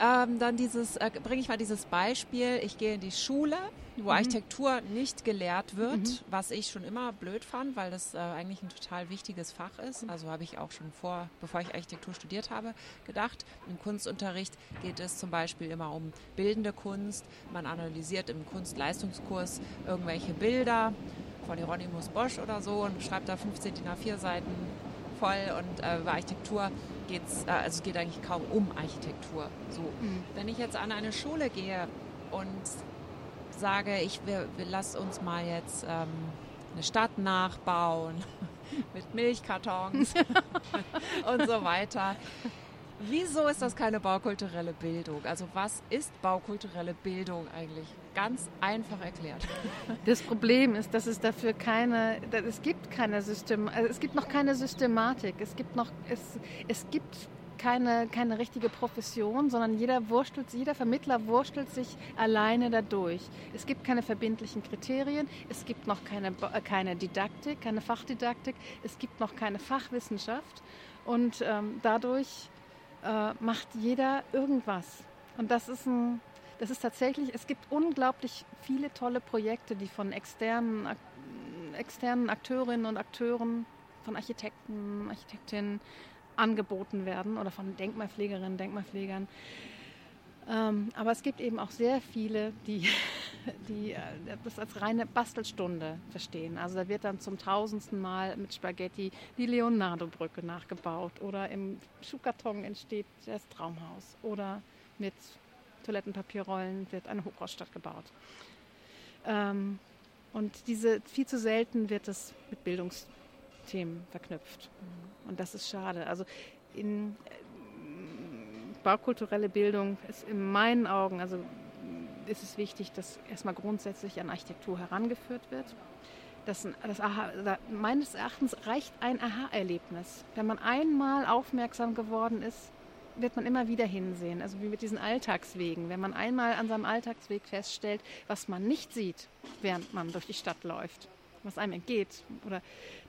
Ähm, dann dieses, äh, bringe ich mal dieses Beispiel, ich gehe in die Schule, wo mhm. Architektur nicht gelehrt wird, mhm. was ich schon immer blöd fand, weil das äh, eigentlich ein total wichtiges Fach ist. Also habe ich auch schon vor, bevor ich Architektur studiert habe, gedacht. Im Kunstunterricht geht es zum Beispiel immer um bildende Kunst. Man analysiert im Kunstleistungskurs irgendwelche Bilder von Hieronymus Bosch oder so und schreibt da 15 DIN A4 Seiten voll und äh, bei Architektur geht's, äh, also es geht eigentlich kaum um Architektur. So. Mhm. Wenn ich jetzt an eine Schule gehe und sage, ich wir, wir lass uns mal jetzt ähm, eine Stadt nachbauen mit Milchkartons und so weiter. Wieso ist das keine baukulturelle Bildung? Also was ist baukulturelle Bildung eigentlich? Ganz einfach erklärt. Das Problem ist, dass es dafür keine, es gibt keine System, also es gibt noch keine Systematik. Es gibt noch, es, es gibt keine, keine richtige Profession, sondern jeder, wurstelt, jeder Vermittler wurstelt sich alleine dadurch. Es gibt keine verbindlichen Kriterien, es gibt noch keine, äh, keine Didaktik, keine Fachdidaktik, es gibt noch keine Fachwissenschaft und ähm, dadurch äh, macht jeder irgendwas. Und das ist ein, das ist tatsächlich, es gibt unglaublich viele tolle Projekte, die von externen, externen Akteurinnen und Akteuren, von Architekten, Architektinnen angeboten werden oder von Denkmalpflegerinnen, Denkmalpflegern. Ähm, aber es gibt eben auch sehr viele, die, die äh, das als reine Bastelstunde verstehen. Also da wird dann zum tausendsten Mal mit Spaghetti die Leonardo-Brücke nachgebaut oder im Schuhkarton entsteht das Traumhaus oder mit Toilettenpapierrollen wird eine Hochhausstadt gebaut. Ähm, und diese viel zu selten wird es mit Bildungsthemen verknüpft. Und das ist schade. Also in, baukulturelle Bildung ist in meinen Augen, also ist es wichtig, dass erstmal grundsätzlich an Architektur herangeführt wird. Das, das Aha, meines Erachtens reicht ein Aha-Erlebnis. Wenn man einmal aufmerksam geworden ist, wird man immer wieder hinsehen. Also wie mit diesen Alltagswegen. Wenn man einmal an seinem Alltagsweg feststellt, was man nicht sieht, während man durch die Stadt läuft, was einem entgeht, oder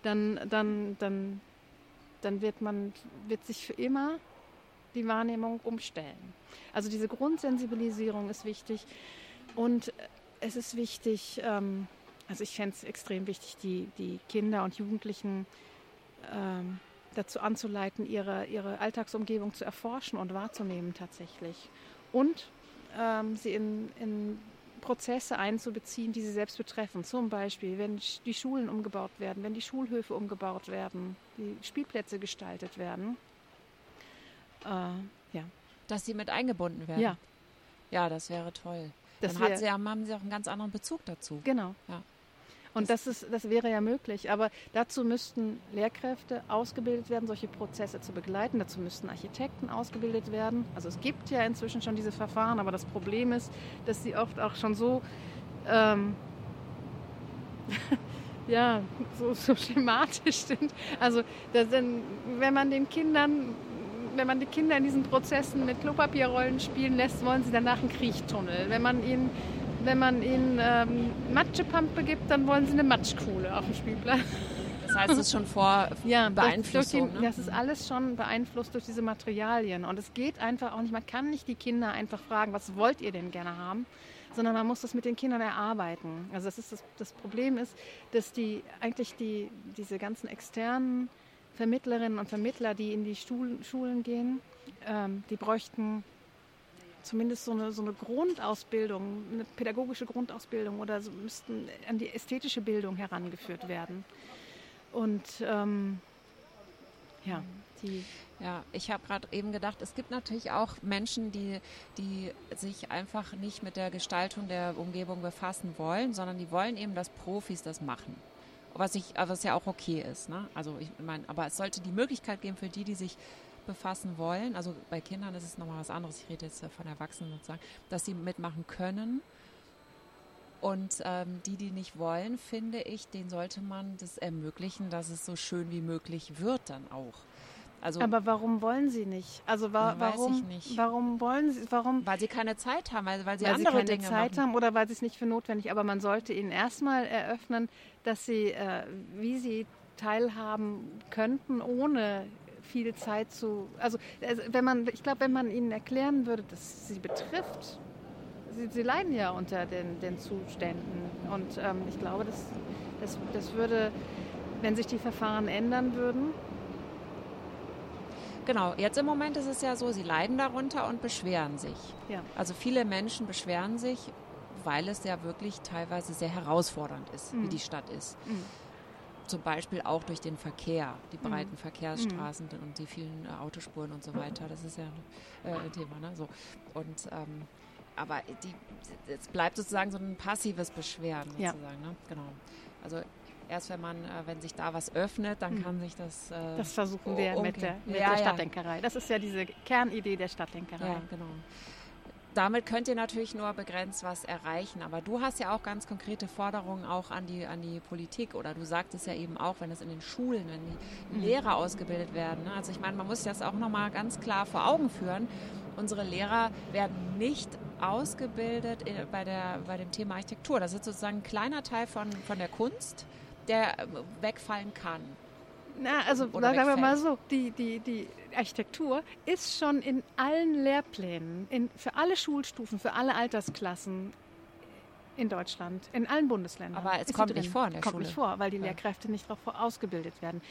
dann, dann, dann, dann wird man wird sich für immer die Wahrnehmung umstellen. Also diese Grundsensibilisierung ist wichtig und es ist wichtig, ähm, also ich fände es extrem wichtig, die, die Kinder und Jugendlichen ähm, dazu anzuleiten, ihre, ihre Alltagsumgebung zu erforschen und wahrzunehmen tatsächlich. Und ähm, sie in, in Prozesse einzubeziehen, die sie selbst betreffen. Zum Beispiel, wenn die Schulen umgebaut werden, wenn die Schulhöfe umgebaut werden, die Spielplätze gestaltet werden. Äh, ja. Dass sie mit eingebunden werden. Ja. Ja, das wäre toll. Das Dann hat sie, haben sie auch einen ganz anderen Bezug dazu. Genau. Ja. Und das, ist, das wäre ja möglich. Aber dazu müssten Lehrkräfte ausgebildet werden, solche Prozesse zu begleiten. Dazu müssten Architekten ausgebildet werden. Also es gibt ja inzwischen schon diese Verfahren, aber das Problem ist, dass sie oft auch schon so, ähm, ja, so, so schematisch sind. Also sind, wenn man den Kindern wenn man die Kinder in diesen Prozessen mit Klopapierrollen spielen lässt, wollen sie danach einen Kriechtunnel. Wenn man ihnen, wenn man ihnen ähm, Matschepampe gibt, dann wollen sie eine Matschkuhle auf dem Spielplatz. Das heißt, es ist schon vor ja, Beeinflussung. Die, ne? Das ist alles schon beeinflusst durch diese Materialien. Und es geht einfach auch nicht, man kann nicht die Kinder einfach fragen, was wollt ihr denn gerne haben? sondern man muss das mit den Kindern erarbeiten. Also das, ist das, das Problem ist, dass die eigentlich die, diese ganzen externen Vermittlerinnen und Vermittler, die in die Schul Schulen gehen, ähm, die bräuchten zumindest so eine, so eine Grundausbildung, eine pädagogische Grundausbildung oder so müssten an die ästhetische Bildung herangeführt werden. Und ähm, ja, die ja, ich habe gerade eben gedacht, es gibt natürlich auch Menschen, die, die sich einfach nicht mit der Gestaltung der Umgebung befassen wollen, sondern die wollen eben, dass Profis das machen. Was, ich, was ja auch okay ist. Ne? Also ich meine, aber es sollte die Möglichkeit geben für die, die sich befassen wollen. Also bei Kindern ist es nochmal was anderes. Ich rede jetzt von Erwachsenen sozusagen, dass sie mitmachen können. Und ähm, die, die nicht wollen, finde ich, denen sollte man das ermöglichen, dass es so schön wie möglich wird dann auch. Also, aber warum wollen sie nicht? Also wa warum, nicht. warum wollen sie, warum? Weil sie keine Zeit haben, weil, weil sie weil andere sie keine Dinge Zeit machen. haben oder weil sie es nicht für notwendig. Aber man sollte ihnen erstmal eröffnen, dass sie, äh, wie sie teilhaben könnten, ohne viel Zeit zu. Also, also wenn man, ich glaube, wenn man ihnen erklären würde, dass sie betrifft, sie, sie leiden ja unter den, den Zuständen. Und ähm, ich glaube, das, das, das würde, wenn sich die Verfahren ändern würden, Genau, jetzt im Moment ist es ja so, sie leiden darunter und beschweren sich. Ja. Also viele Menschen beschweren sich, weil es ja wirklich teilweise sehr herausfordernd ist, mhm. wie die Stadt ist. Mhm. Zum Beispiel auch durch den Verkehr, die mhm. breiten mhm. Verkehrsstraßen und die vielen äh, Autospuren und so weiter. Das ist ja äh, ein Thema. Ne? So. Und ähm, aber die, es bleibt sozusagen so ein passives Beschweren sozusagen. Ja. Ne? Genau. Also erst wenn man, äh, wenn sich da was öffnet, dann hm. kann sich das. Äh, das versuchen wir mit der, mit ja, der Stadtdenkerei. Das ist ja diese Kernidee der Stadtdenkerei. Ja, genau. Damit könnt ihr natürlich nur begrenzt was erreichen, aber du hast ja auch ganz konkrete Forderungen auch an die, an die Politik oder du sagtest ja eben auch, wenn es in den Schulen, wenn die mhm. Lehrer ausgebildet werden. Ne? Also ich meine, man muss das auch nochmal ganz klar vor Augen führen. Unsere Lehrer werden nicht ausgebildet bei, der, bei dem Thema Architektur. Das ist sozusagen ein kleiner Teil von, von der Kunst der äh, wegfallen kann. Na, also Oder sagen wegfällt. wir mal so, die, die, die Architektur ist schon in allen Lehrplänen, in, für alle Schulstufen, für alle Altersklassen in Deutschland, in allen Bundesländern. Aber es kommt nicht vor in der kommt Schule. nicht vor, weil die ja. Lehrkräfte nicht darauf ausgebildet werden.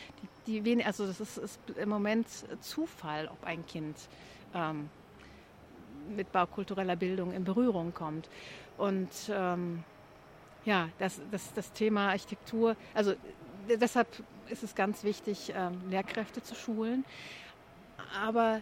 Die, die, also das ist, ist, im Moment Zufall, ob ein Kind ähm, mit baukultureller Bildung in Berührung kommt. Und ähm, ja, das, das, das Thema Architektur, also deshalb ist es ganz wichtig, ähm, Lehrkräfte zu schulen. Aber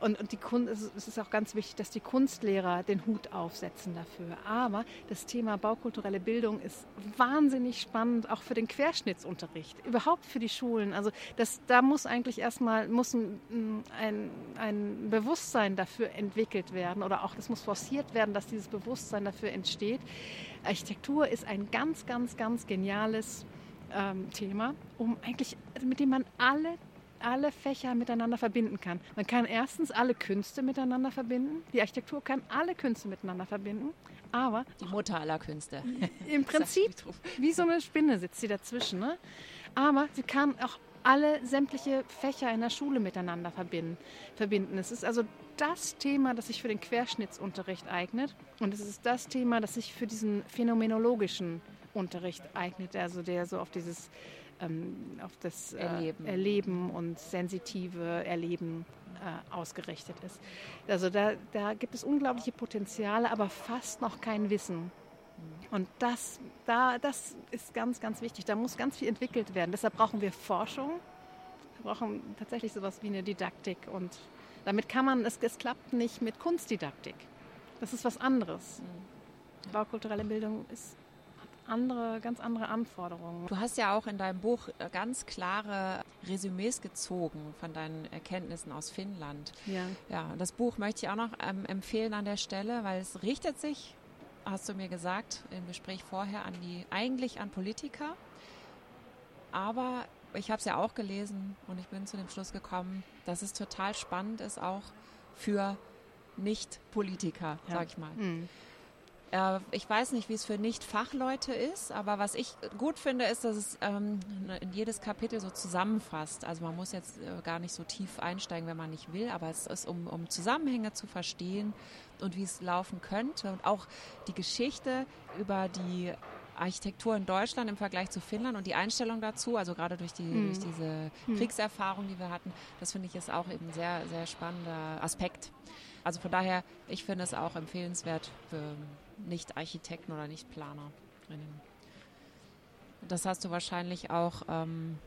und, und die Kunst, es ist auch ganz wichtig, dass die Kunstlehrer den Hut aufsetzen dafür. Aber das Thema baukulturelle Bildung ist wahnsinnig spannend, auch für den Querschnittsunterricht, überhaupt für die Schulen. Also das, da muss eigentlich erstmal muss ein, ein, ein Bewusstsein dafür entwickelt werden oder auch das muss forciert werden, dass dieses Bewusstsein dafür entsteht. Architektur ist ein ganz, ganz, ganz geniales ähm, Thema, um eigentlich, mit dem man alle alle Fächer miteinander verbinden kann. Man kann erstens alle Künste miteinander verbinden. Die Architektur kann alle Künste miteinander verbinden. Aber die Mutter aller Künste. Im Prinzip wie so eine Spinne sitzt sie dazwischen. Ne? Aber sie kann auch alle sämtliche Fächer in der Schule miteinander verbinden. verbinden. Es ist also das Thema, das sich für den Querschnittsunterricht eignet. Und es ist das Thema, das sich für diesen phänomenologischen Unterricht eignet, also der so auf dieses ähm, auf das äh, Erleben. Erleben. und sensitive Erleben äh, ausgerichtet ist. Also da, da gibt es unglaubliche Potenziale, aber fast noch kein Wissen. Und das, da, das ist ganz, ganz wichtig. Da muss ganz viel entwickelt werden. Deshalb brauchen wir Forschung. Wir brauchen tatsächlich sowas wie eine Didaktik. Und damit kann man, es, es klappt nicht mit Kunstdidaktik. Das ist was anderes. Mhm. Baukulturelle Bildung ist andere, ganz andere Anforderungen. Du hast ja auch in deinem Buch äh, ganz klare Resümees gezogen von deinen Erkenntnissen aus Finnland. Ja. Ja, das Buch möchte ich auch noch ähm, empfehlen an der Stelle, weil es richtet sich, hast du mir gesagt im Gespräch vorher, an die eigentlich an Politiker. Aber ich habe es ja auch gelesen und ich bin zu dem Schluss gekommen, dass es total spannend ist auch für Nicht-Politiker, ja. sag ich mal. Mhm. Äh, ich weiß nicht, wie es für Nicht-Fachleute ist, aber was ich gut finde, ist, dass es ähm, in jedes Kapitel so zusammenfasst. Also man muss jetzt äh, gar nicht so tief einsteigen, wenn man nicht will, aber es ist, um, um Zusammenhänge zu verstehen und wie es laufen könnte und auch die Geschichte über die Architektur in Deutschland im Vergleich zu Finnland und die Einstellung dazu, also gerade durch, die, mhm. durch diese mhm. Kriegserfahrung, die wir hatten, das finde ich ist auch eben ein sehr, sehr spannender Aspekt. Also von daher, ich finde es auch empfehlenswert für Nicht-Architekten oder Nicht-Planerinnen. Das hast du wahrscheinlich auch ähm,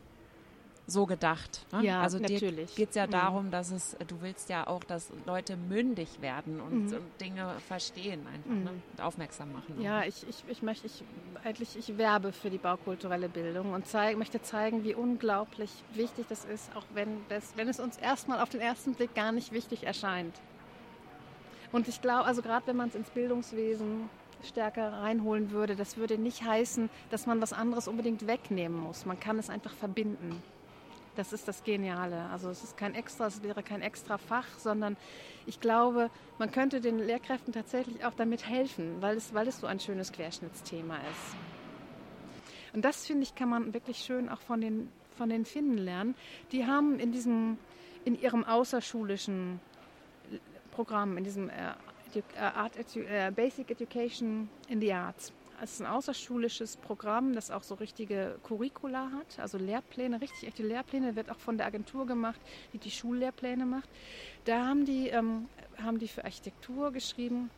so gedacht. Ne? Ja, also natürlich. geht es ja Mhm. darum, dass es, du willst ja auch, dass Leute mündig werden und, Mhm. und Dinge verstehen einfach Mhm. ne? und aufmerksam machen. Ja, ich, ich, ich möchte, ich, eigentlich, ich werbe für die baukulturelle Bildung und zeig, möchte zeigen, wie unglaublich wichtig das ist, auch wenn, das, wenn es uns erstmal auf den ersten Blick gar nicht wichtig erscheint. Und ich glaube, also gerade wenn man es ins Bildungswesen stärker reinholen würde, das würde nicht heißen, dass man was anderes unbedingt wegnehmen muss. Man kann es einfach verbinden. Das ist das Geniale. Also es ist kein extra, es wäre kein extra Fach, sondern ich glaube, man könnte den Lehrkräften tatsächlich auch damit helfen, weil es, weil es so ein schönes Querschnittsthema ist. Und das finde ich, kann man wirklich schön auch von den, von den Finnen lernen. Die haben in diesem, in ihrem außerschulischen Programm, in diesem äh, äh, Art Edu äh, Basic Education in the Arts. Es ist ein außerschulisches Programm, das auch so richtige Curricula hat, also Lehrpläne, richtig echte Lehrpläne, wird auch von der Agentur gemacht, die die Schullehrpläne macht. Da haben die, ähm, haben die für Architektur geschrieben,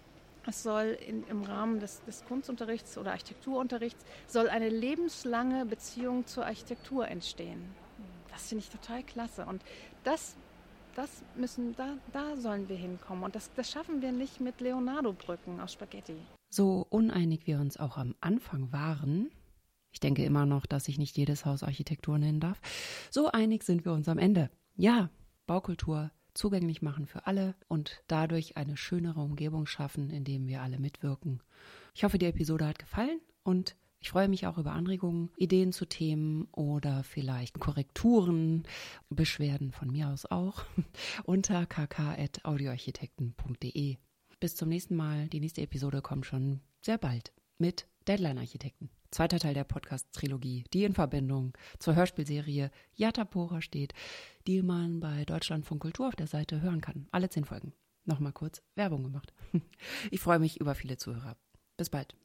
es soll in, im Rahmen des, des Kunstunterrichts oder Architekturunterrichts soll eine lebenslange Beziehung zur Architektur entstehen. Das finde ich total klasse. Und das, das müssen, da, da sollen wir hinkommen. Und das, das schaffen wir nicht mit Leonardo-Brücken aus Spaghetti. So uneinig wir uns auch am Anfang waren, ich denke immer noch, dass ich nicht jedes Haus Architektur nennen darf, so einig sind wir uns am Ende. Ja, Baukultur zugänglich machen für alle und dadurch eine schönere Umgebung schaffen, in dem wir alle mitwirken. Ich hoffe, die Episode hat gefallen und ich freue mich auch über Anregungen, Ideen zu Themen oder vielleicht Korrekturen, Beschwerden von mir aus auch unter kk.audioarchitekten.de. Bis zum nächsten Mal. Die nächste Episode kommt schon sehr bald mit Deadline Architekten. Zweiter Teil der Podcast-Trilogie, die in Verbindung zur Hörspielserie Yatapora steht, die man bei Deutschlandfunk Kultur auf der Seite hören kann. Alle zehn Folgen. Nochmal kurz Werbung gemacht. Ich freue mich über viele Zuhörer. Bis bald.